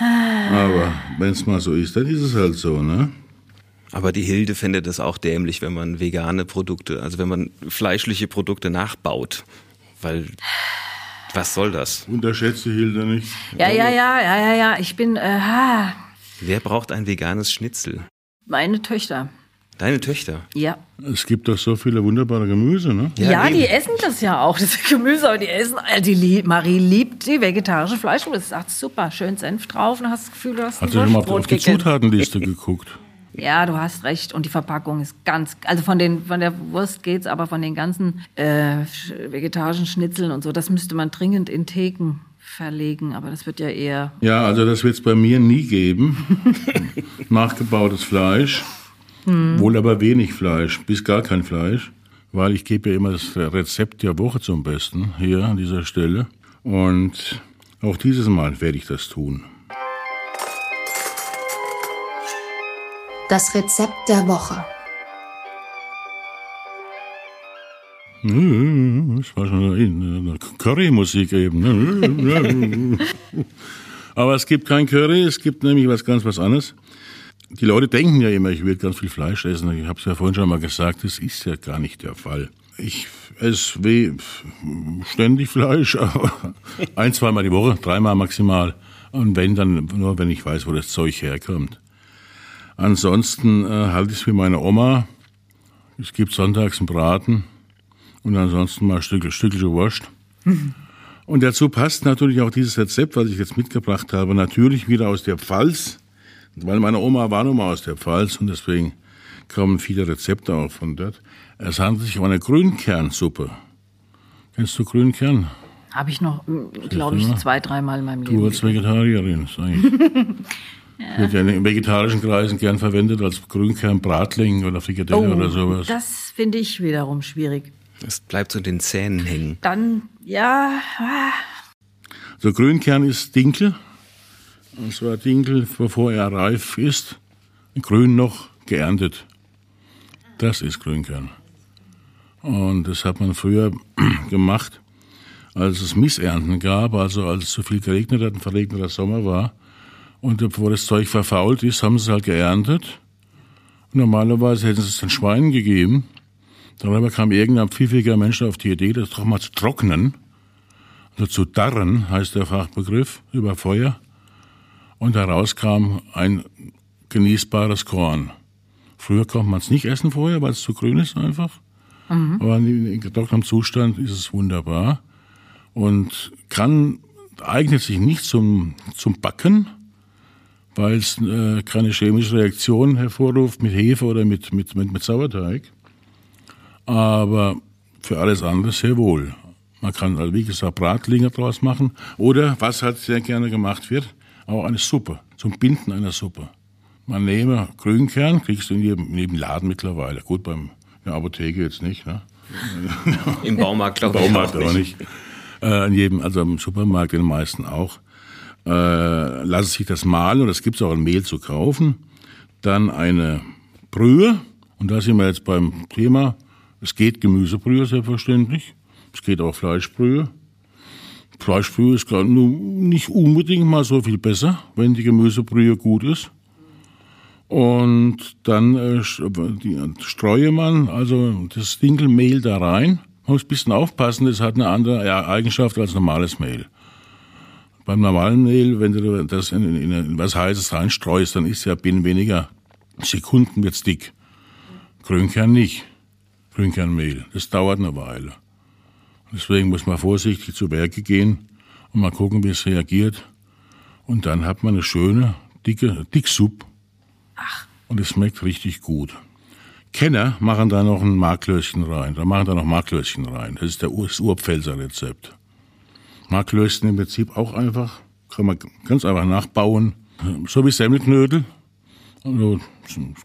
Aber wenn es mal so ist, dann ist es halt so, ne? Aber die Hilde findet es auch dämlich, wenn man vegane Produkte, also wenn man fleischliche Produkte nachbaut. Weil, was soll das? Unterschätze Hilde nicht. Ja, ja, ja, ja, ja, ja. Ich bin, äh, Wer braucht ein veganes Schnitzel? Meine Töchter. Deine Töchter? Ja. Es gibt doch so viele wunderbare Gemüse, ne? Ja, ja die essen das ja auch, [LAUGHS] das Gemüse, aber die essen, äh, die Marie liebt die vegetarische Fleischwurst. Sie sagt, super, schön Senf drauf und hast das Gefühl, du hast Hast du schon mal auf die Zutatenliste [LAUGHS] geguckt? Ja, du hast recht. Und die Verpackung ist ganz, also von den, von der Wurst geht's, aber von den ganzen äh, vegetarischen Schnitzeln und so, das müsste man dringend in Theken verlegen, aber das wird ja eher. Ja, also das wird es bei mir nie geben. [LAUGHS] Nachgebautes Fleisch. Hm. Wohl aber wenig Fleisch, bis gar kein Fleisch, weil ich gebe ja immer das Rezept der Woche zum Besten hier an dieser Stelle. Und auch dieses Mal werde ich das tun. Das Rezept der Woche. Das war schon Curry-Musik eben. [LAUGHS] Aber es gibt kein Curry, es gibt nämlich was ganz was anderes die Leute denken ja immer, ich will ganz viel Fleisch essen. Ich habe es ja vorhin schon mal gesagt, das ist ja gar nicht der Fall. Ich esse weh, ständig Fleisch, [LAUGHS] aber ein, zweimal die Woche, dreimal maximal. Und wenn, dann nur, wenn ich weiß, wo das Zeug herkommt. Ansonsten äh, halte ich es wie meine Oma. Es gibt sonntags einen Braten und ansonsten mal ein Stück, Stückchen Wurst. Mhm. Und dazu passt natürlich auch dieses Rezept, was ich jetzt mitgebracht habe, natürlich wieder aus der Pfalz weil meine Oma war nun mal aus der Pfalz und deswegen kommen viele Rezepte auch von dort. Es handelt sich um eine Grünkernsuppe. Kennst du Grünkern? Habe ich noch, glaube ich, zwei, dreimal in meinem Leben. Du als Vegetarierin, sag [LAUGHS] ich. ja. Wird ja in vegetarischen Kreisen gern verwendet als Grünkernbratling oder Frikadelle oh, oder sowas. Das finde ich wiederum schwierig. Es bleibt so in den Zähnen hängen. Dann, ja. So Grünkern ist Dinkel, und zwar Dinkel, bevor er reif ist, grün noch geerntet. Das ist Grünkern. Und das hat man früher [CLEARS THROAT] gemacht, als es Missernten gab, also als es zu viel geregnet hat, ein verregneter Sommer war. Und bevor das Zeug verfault ist, haben sie es halt geerntet. Normalerweise hätten sie es den Schweinen gegeben. Darüber kam irgendein pfiffiger Mensch auf die Idee, das doch mal zu trocknen. Also zu darren heißt der Fachbegriff über Feuer und heraus kam ein genießbares Korn. Früher konnte man es nicht essen vorher, weil es zu grün ist einfach. Mhm. Aber in getrocknetem Zustand ist es wunderbar und kann eignet sich nicht zum zum Backen, weil es äh, keine chemische Reaktion hervorruft mit Hefe oder mit mit mit, mit Sauerteig. Aber für alles andere sehr wohl. Man kann, wie gesagt, Bratlinge draus machen oder was halt sehr gerne gemacht wird, auch eine Suppe, zum Binden einer Suppe. Man nehme Grünkern, kriegst du in jedem, in jedem Laden mittlerweile. Gut, beim, in der Apotheke jetzt nicht, ne? [LAUGHS] Im Baumarkt, glaube ich. Im Baumarkt auch nicht. Äh, in jedem, also im Supermarkt in den meisten auch. Äh, lasse sich das mahlen und es gibt auch ein Mehl zu kaufen. Dann eine Brühe. Und da sind wir jetzt beim Thema. Es geht Gemüsebrühe selbstverständlich. Es geht auch Fleischbrühe. Fleischbrühe ist gar nicht unbedingt mal so viel besser, wenn die Gemüsebrühe gut ist. Und dann äh, die, streue man also das Dinkelmehl da rein. Man muss ein bisschen aufpassen, das hat eine andere Eigenschaft als normales Mehl. Beim normalen Mehl, wenn du das in, in, in was Heißes reinstreust, dann ist ja binnen weniger Sekunden wird's dick. Grünkern nicht. Grünkernmehl. Das dauert eine Weile. Deswegen muss man vorsichtig zu Werke gehen und mal gucken, wie es reagiert. Und dann hat man eine schöne, dicke Dicksuppe. Ach. Und es schmeckt richtig gut. Kenner machen da noch ein Marklöschen rein. Da machen da noch Marklöschen rein. Das ist der Ur das Urpfälzer Rezept. Marklöschen im Prinzip auch einfach, kann man ganz einfach nachbauen. So wie Semmelknödel. Also,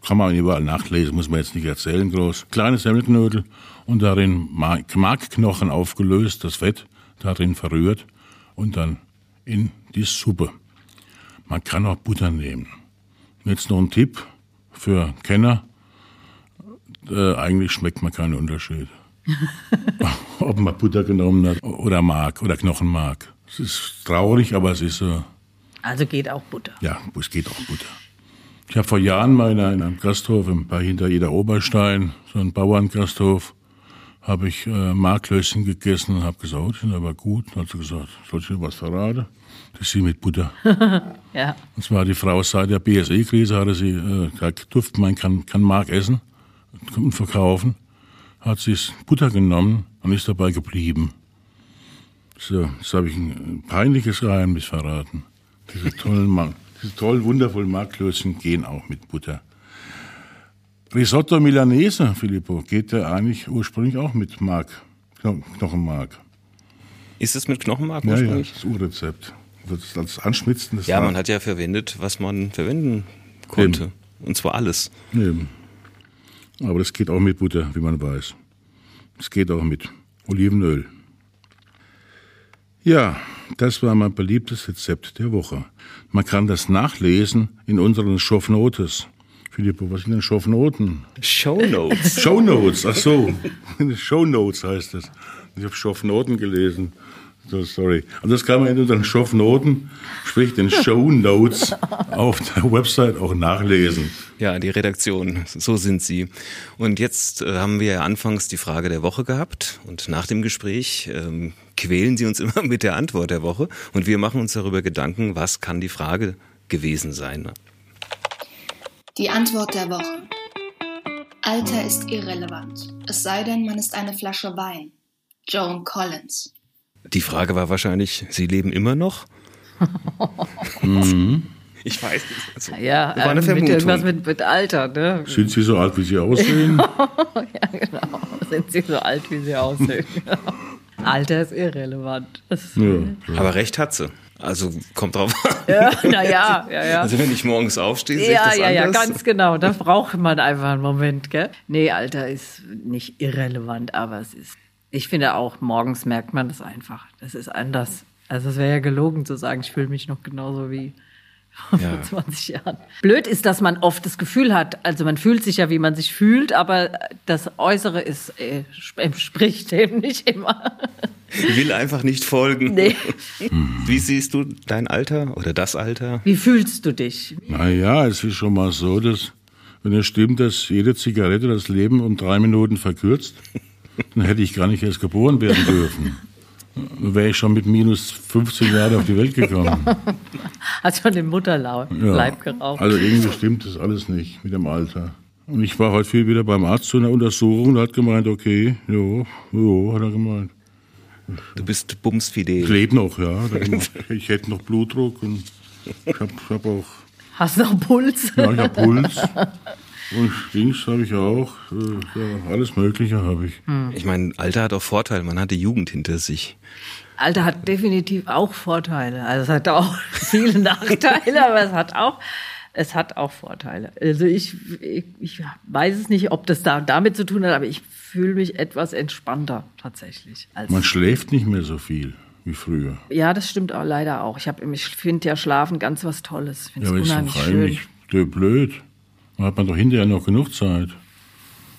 kann man überall nachlesen, muss man jetzt nicht erzählen groß. Kleine Semmelknödel und darin Markknochen aufgelöst, das Fett darin verrührt und dann in die Suppe. Man kann auch Butter nehmen. Jetzt noch ein Tipp für Kenner. Äh, eigentlich schmeckt man keinen Unterschied. [LAUGHS] Ob man Butter genommen hat oder Mark oder Knochenmark. Es ist traurig, aber es ist so. Also geht auch Butter. Ja, es geht auch Butter. Ich habe vor Jahren mal in einem Gasthof hinter jeder Oberstein, so ein Bauerngasthof, habe ich äh, Marklöschen gegessen und habe gesagt, oh, die sind aber gut. Und hat sie gesagt, soll ich dir was verraten? Das ist mit Butter. [LAUGHS] ja. Und zwar die Frau seit der BSE-Krise hatte sie, äh, durfte man kein, kein Mark essen und verkaufen, hat sie Butter genommen und ist dabei geblieben. So, jetzt habe ich ein peinliches Geheimnis verraten. Diese [LAUGHS] tollen, diese tollen, wundervollen Marklöschen gehen auch mit Butter. Risotto Milanese, Filippo, geht der eigentlich ursprünglich auch mit Mark, Knochenmark. Ist es mit Knochenmark ja, ursprünglich? Ja, das Urrezept. Das, das Anschmitzen des Ja, man hat ja verwendet, was man verwenden konnte. Eben. Und zwar alles. Eben. Aber das geht auch mit Butter, wie man weiß. Es geht auch mit Olivenöl. Ja, das war mein beliebtes Rezept der Woche. Man kann das nachlesen in unseren Shownotes. Filippo, was sind denn Shownoten? Shownotes. Shownotes, ach so. [LAUGHS] Shownotes heißt das. Ich habe Shownoten gelesen. So, sorry. Also das kann man in unseren Shownoten, sprich den Shownotes, [LAUGHS] auf der Website auch nachlesen. Ja, die Redaktion, so sind sie. Und jetzt äh, haben wir anfangs die Frage der Woche gehabt und nach dem Gespräch ähm, quälen sie uns [LAUGHS] immer mit der Antwort der Woche und wir machen uns darüber Gedanken, was kann die Frage gewesen sein. Die Antwort der Woche. Alter ist irrelevant, es sei denn, man ist eine Flasche Wein. Joan Collins. Die Frage war wahrscheinlich, Sie leben immer noch? [LAUGHS] mhm. Ich weiß nicht. Also, ja, war eine ähm, mit irgendwas mit, mit Alter, ne? Sind Sie so alt, wie Sie aussehen? [LAUGHS] ja, genau. Sind Sie so alt, wie Sie aussehen? [LAUGHS] Alter ist irrelevant. Ist ja, ja. Aber recht hat sie. Also kommt drauf an. Ja, naja, ja, ja. Also wenn ich morgens aufstehe, sehe ja, ich das ja, anders. Ja, ganz genau. Da braucht man einfach einen Moment, gell? Nee, Alter ist nicht irrelevant, aber es ist ich finde auch, morgens merkt man das einfach. Das ist anders. Also es wäre ja gelogen zu sagen, ich fühle mich noch genauso wie vor ja. 20 Jahren. Blöd ist, dass man oft das Gefühl hat, also man fühlt sich ja, wie man sich fühlt, aber das Äußere ist, äh, entspricht dem nicht immer. Ich will einfach nicht folgen. Nee. [LAUGHS] Wie siehst du dein Alter oder das Alter? Wie fühlst du dich? Naja, es ist schon mal so, dass, wenn es stimmt, dass jede Zigarette das Leben um drei Minuten verkürzt, dann hätte ich gar nicht erst geboren werden [LAUGHS] dürfen. Dann wäre ich schon mit minus 15 Jahren auf die Welt gekommen. Hast schon den Mutterleib ja, geraucht. Also irgendwie stimmt das alles nicht mit dem Alter. Und ich war heute viel wieder beim Arzt zu einer Untersuchung und hat gemeint, okay, jo, jo, hat er gemeint. Du bist bumsfidel. Ich lebe noch, ja. [LAUGHS] Ich hätte noch Blutdruck und ich habe hab auch. Hast du noch Puls? Ja, ich habe Puls. [LAUGHS] Und Dings habe ich auch. Äh, ja, alles Mögliche habe ich. Hm. Ich meine, Alter hat auch Vorteile. Man hat die Jugend hinter sich. Alter hat definitiv auch Vorteile. Also es hat auch [LAUGHS] viele Nachteile, aber es hat auch, es hat auch Vorteile. Also ich, ich, ich weiß es nicht, ob das da damit zu tun hat, aber ich fühle mich etwas entspannter tatsächlich. Man schläft nicht mehr so viel wie früher. Ja, das stimmt auch leider auch. Ich, ich finde ja Schlafen ganz was Tolles. Ich ja, aber unheimlich ist doch eigentlich schön. blöd. Da hat man doch hinterher noch genug Zeit.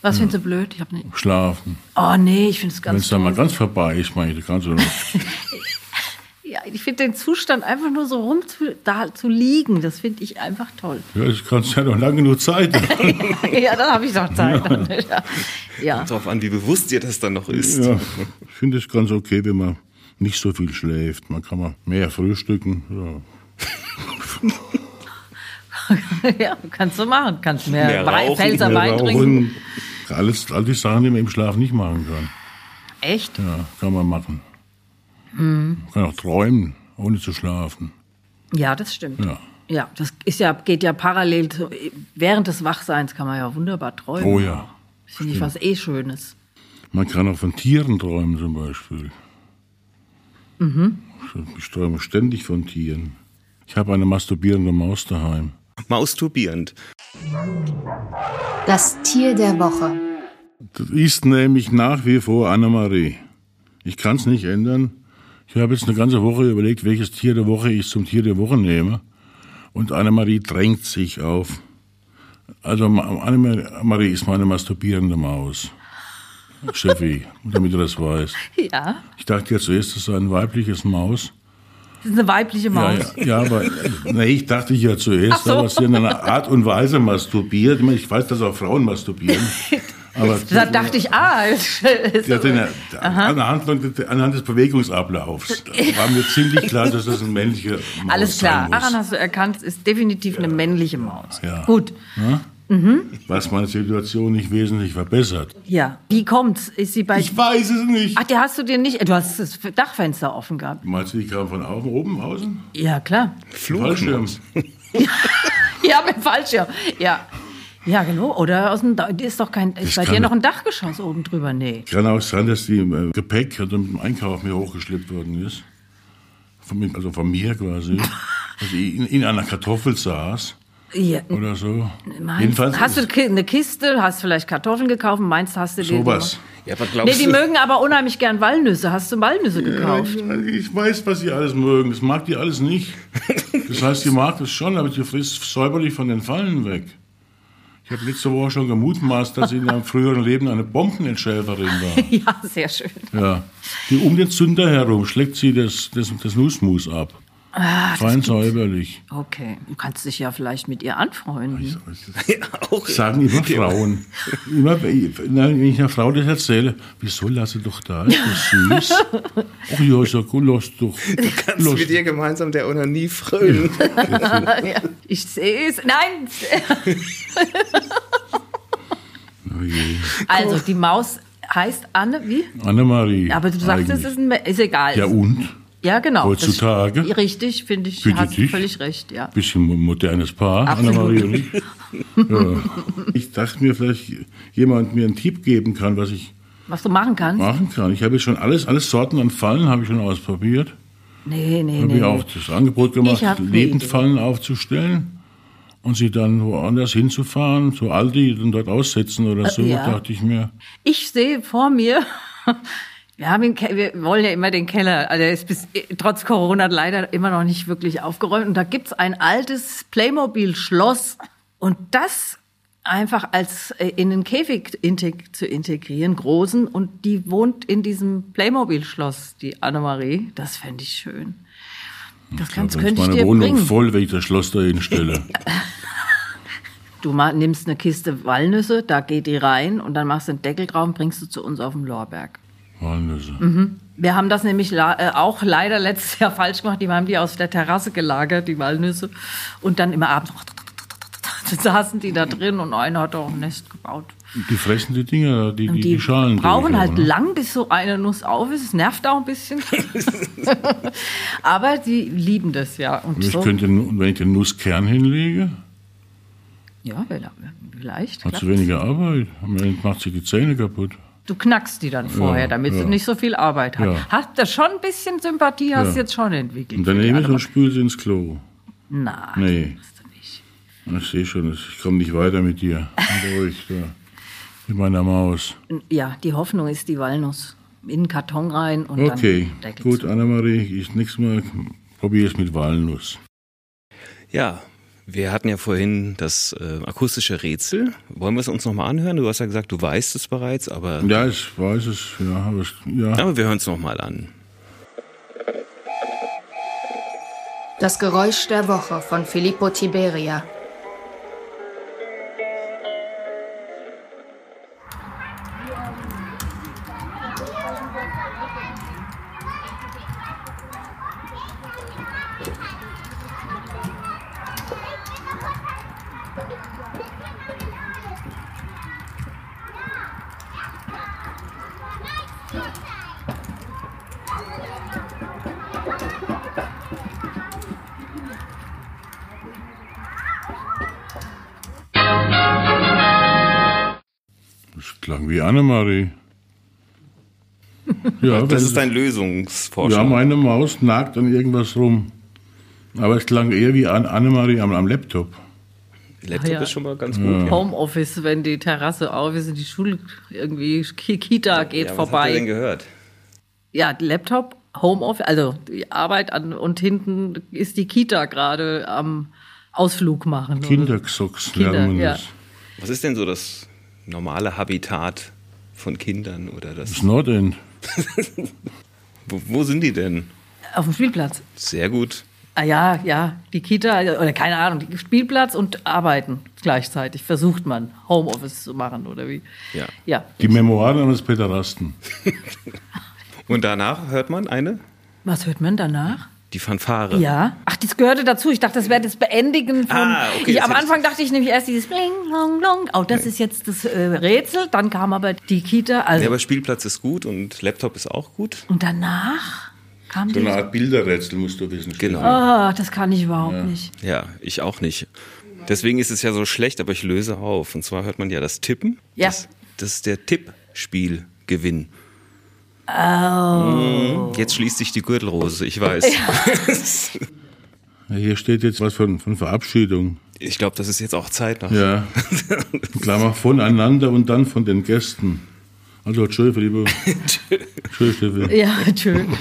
Was findest du blöd? Ich hab nicht. Schlafen. Oh nee, ich finde es ganz Wenn es dann mal ganz vorbei ist, meine ich, kannst [LAUGHS] du Ja, ich finde den Zustand einfach nur so rum zu, da zu liegen, das finde ich einfach toll. Ja, das kannst du ja noch lange genug Zeit. [LAUGHS] ja, dann habe ich doch Zeit. [LAUGHS] Ja. ja. Kommt drauf an, wie bewusst dir das dann noch ist. Ja, ich finde es ganz okay, wenn man nicht so viel schläft. Man kann mal mehr frühstücken. Ja. [LAUGHS] ja, kannst du machen. Kannst mehr, Mehr rauchen, Pfälzer Mehr Wein trinken. Alles, all die Sachen, die man im Schlaf nicht machen kann. Echt? Ja, kann man machen. Mhm. Man kann auch träumen, ohne zu schlafen. Ja, das stimmt. Ja. Ja, das ist ja, geht ja parallel. Zu, während des Wachseins kann man ja wunderbar träumen. Oh ja. Das finde ich was eh Schönes. Man kann auch von Tieren träumen zum Beispiel. Mhm. Ich träume ständig von Tieren. Ich habe eine masturbierende Maus daheim. Masturbierend. Das Tier der Woche. Das ist nämlich nach wie vor Annemarie. Ich kann es nicht ändern. Ich habe jetzt eine ganze Woche überlegt, welches Tier der Woche ich zum Tier der Woche nehme. Und Annemarie drängt sich auf. Also Ma- Annemarie ist meine masturbierende Maus. Steffi, [LAUGHS] damit du das weißt. Ja, Ich dachte ja zuerst, das sei ein weibliches Maus. Das ist eine weibliche Ja, Maus. ja, ja, aber nee, ich dachte ja zuerst, so. aber sie in einer Art und Weise masturbiert. Ich, meine, ich weiß, dass auch Frauen masturbieren. [LAUGHS] Aber Da dachte ich, ah, [LAUGHS] hat eine, anhand, anhand des Bewegungsablaufs [LAUGHS] war mir ziemlich klar, dass das ein männlicher Maus alles klar. Daran hast du erkannt, es ist definitiv eine männliche Maus. Ja. Gut, was meine Situation nicht wesentlich verbessert. ja. Wie kommt's? Ist sie bei. Ich weiß es nicht. Ach, der hast du dir nicht. Du hast das Dachfenster offen gehabt. Meinst du, die kam von außen, oben, außen? Ja, klar. Fallschirm. [LAUGHS] Ja, mit Fallschirm. Ja. Ja, genau. Oder aus dem. Da ist doch kein. Ist bei dir noch ein Dachgeschoss oben drüber? Nee. Kann auch sein, dass die äh, Gepäck also mit dem Einkauf mir hochgeschleppt worden ist. Von, also von mir quasi. [LAUGHS] dass ich in, in einer Kartoffel saß Ja, oder so. meinst, hast du eine Kiste, hast vielleicht Kartoffeln gekauft meinst, hast du dir. sowas. Ja, aber Nee, die du, mögen aber unheimlich gern Walnüsse. Hast du Walnüsse gekauft? Ja, ich weiß, was sie alles mögen. Das mag die alles nicht. Das heißt, sie mag das schon, aber sie frisst säuberlich von den Fallen weg. Ich habe letzte Woche schon gemutmaßt, dass sie in ihrem früheren Leben eine Bombenentschärferin war. [LAUGHS] Ja, sehr schön. Ja. Die um den Zünder herum schlägt sie das, das, das Nussmus ab. Fein säuberlich. Okay, du kannst dich ja vielleicht mit ihr anfreunden. [LAUGHS] auch Sagen immer Frauen. Immer, wenn ich einer Frau das erzähle, wieso lasse doch da, ist das süß? [LAUGHS] Ach ja, ist ja gut, lass doch. kannst lass mit ihr gemeinsam der Onanie frönen. Ja, [LAUGHS] ich sehe es. Nein! Oh. Also, die Maus heißt Anne, wie? Annemarie. Aber du sagst, es ist, ein, ist egal. Ja, und? Ja, genau. Heutzutage? Das, richtig, finde ich, Bitte hast dich? völlig recht, ja. Bisschen mo- modernes Paar, Absolut. Annemarie und ich. [LAUGHS] Ja. Ich dachte mir, vielleicht jemand mir einen Tipp geben kann, was ich Was du machen kannst? machen kann. Ich habe schon alles, alles Sorten an Fallen habe ich schon ausprobiert. Nee, nee, habe nee. ich auch das Angebot gemacht, hab Lebendfallen aufzustellen und sie dann woanders hinzufahren, zu Aldi und dort aussetzen oder so, ja. dachte ich mir. Ich sehe vor mir, wir, haben Ke- wir wollen ja immer den Keller, also der ist bis, trotz Corona leider immer noch nicht wirklich aufgeräumt. Und da gibt's ein altes Playmobil-Schloss. Und das einfach als äh, in den Käfig integ zu integrieren, großen. Und die wohnt in diesem Playmobil-Schloss, die Annemarie. Das fände ich schön. Das kannst, Dann ist könnte ich meine dir Wohnung bringen. voll, wenn ich das Schloss dahin stelle. [LAUGHS] Du ma- nimmst eine Kiste Walnüsse, da geht die rein und dann machst du den Deckel drauf und bringst du zu uns auf den Lorberg. Walnüsse. Mhm. Wir haben das nämlich äh, auch leider letztes Jahr falsch gemacht. Die haben die aus der Terrasse gelagert, die Walnüsse. Und dann immer abends [LAUGHS] saßen die da drin und einer hat auch ein Nest gebaut. Die fressen die Dinger, die, die, die, Schalen. brauchen halt ne? lang, bis so eine Nuss auf ist. Es nervt auch ein bisschen. [LAUGHS] Aber die lieben das ja. Und Ich so, könnte, wenn ich den Nusskern hinlege, ja, vielleicht. hat sie weniger Arbeit. Am Ende macht sie die Zähne kaputt. Du knackst die dann vorher, damit ja. sie nicht so viel Arbeit hat. Ja. Hast du schon ein bisschen Sympathie, hast Ja. du jetzt schon entwickelt. Und dann nehme ich und spüle sie ins Klo. Nein, Nee. du. Ich sehe schon, ich komme nicht weiter mit dir. Da ich da. Mit meiner Maus. Ja, die Hoffnung ist die Walnuss. In den Karton rein und Okay, dann Deckel gut. Annemarie, ich nichts mehr. Probiere es mit Walnuss. Ja, wir hatten ja vorhin das äh, akustische Rätsel. Wollen wir es uns nochmal anhören? Du hast ja gesagt, du weißt es bereits, aber, Ja, ich weiß es. Ja, aber es, ja. aber wir hören es nochmal an. Das Geräusch der Woche von Filippo Tiberia. Annemarie. [LAUGHS] Ja, das ist dein Lösungsvorschlag. Ja, meine Maus nagt an irgendwas rum. Aber es klang eher wie An Annemarie am, am Laptop. Laptop ja. ist schon mal ganz gut. Homeoffice, wenn die Terrasse auf ist und die Schule irgendwie, Kita geht Ja, was vorbei. habt ihr denn gehört? Ja, Laptop, Homeoffice, also die Arbeit an und hinten ist die Kita gerade am Ausflug machen. Kindergesocks Kinder, lernen wir ja. Was ist denn so das normale Habitat von Kindern oder das? Nordend. [LAUGHS] Wo, wo sind die denn? Auf dem Spielplatz. Sehr gut. Ah ja, ja, die Kita oder keine Ahnung, Spielplatz und Arbeiten gleichzeitig versucht man Homeoffice zu machen oder wie? Ja. Ja. Die Memoiren eines Pederasten. [LAUGHS] Und danach hört man eine? Was hört man danach? Die Fanfare. Ja. Ach, das gehörte dazu. Ich dachte, das wäre das Beendigen von. Ah, okay, ich, am Anfang dachte ich nämlich erst dieses Bling, Long, Long. Oh, das ist jetzt das äh, Rätsel. Dann kam aber die Kita. Also, Ja, aber Spielplatz ist gut und Laptop ist auch gut. und danach kam So die. eine Art Bilderrätsel musst du wissen. Genau. Ah, das kann ich überhaupt nicht. Ja, ich auch nicht. Deswegen ist es ja so schlecht, aber ich löse auf. Und zwar hört man ja das Tippen. Ja. Das, das ist der Tippspielgewinn. Oh. Jetzt schließt sich die Gürtelrose, ich weiß. [LAUGHS] Ja, hier steht jetzt was von, von Verabschiedung. Ich glaube, das ist jetzt auch Zeit nach. Ja. [LAUGHS] Klammer voneinander und dann von den Gästen. Also, tschö, Fribo. [LAUGHS] tschö, Steffi. Ja, schön. [LAUGHS]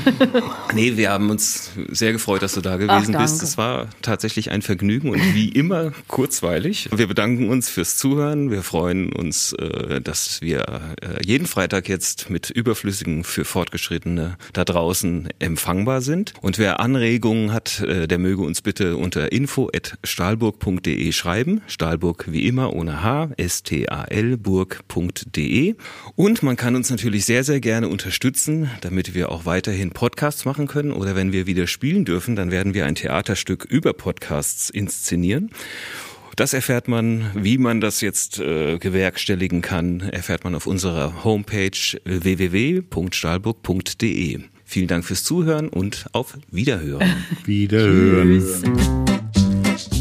Nee, wir haben uns sehr gefreut, dass du da Ach, gewesen danke. bist. Es war tatsächlich ein Vergnügen und wie immer kurzweilig. Wir bedanken uns fürs Zuhören. Wir freuen uns, äh, dass wir äh, jeden Freitag jetzt mit Überflüssigen für Fortgeschrittene da draußen empfangbar sind. Und wer Anregungen hat, äh, der möge uns bitte unter info.stahlburg.de schreiben. Stahlburg wie immer ohne H, S-T-A-L burg.de. Und man kann uns natürlich sehr, sehr gerne unterstützen, damit wir auch weiterhin Podcasts machen können. Oder wenn wir wieder spielen dürfen, dann werden wir ein Theaterstück über Podcasts inszenieren. Das erfährt man, wie man das jetzt äh, gewerkstelligen kann, erfährt man auf unserer Homepage www.stahlburg.de. Vielen Dank fürs Zuhören und auf Wiederhören. [LAUGHS] Wiederhören.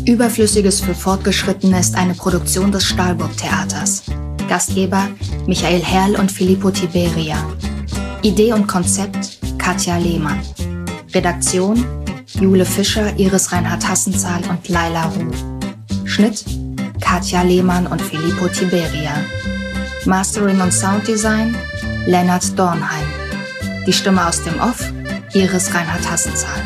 Überflüssiges für Fortgeschrittene ist eine Produktion des Stahlburg Theaters. Gastgeber Michael Herrl und Filippo Tiberia. Idee und Konzept Katja Lehmann. Redaktion Jule Fischer, Iris Reinhard Hassenzahl und Laila Ruh. Schnitt Katja Lehmann und Filippo Tiberia. Mastering und Sounddesign Lennart Dornheim. Die Stimme aus dem Off Iris Reinhard Hassenzahl.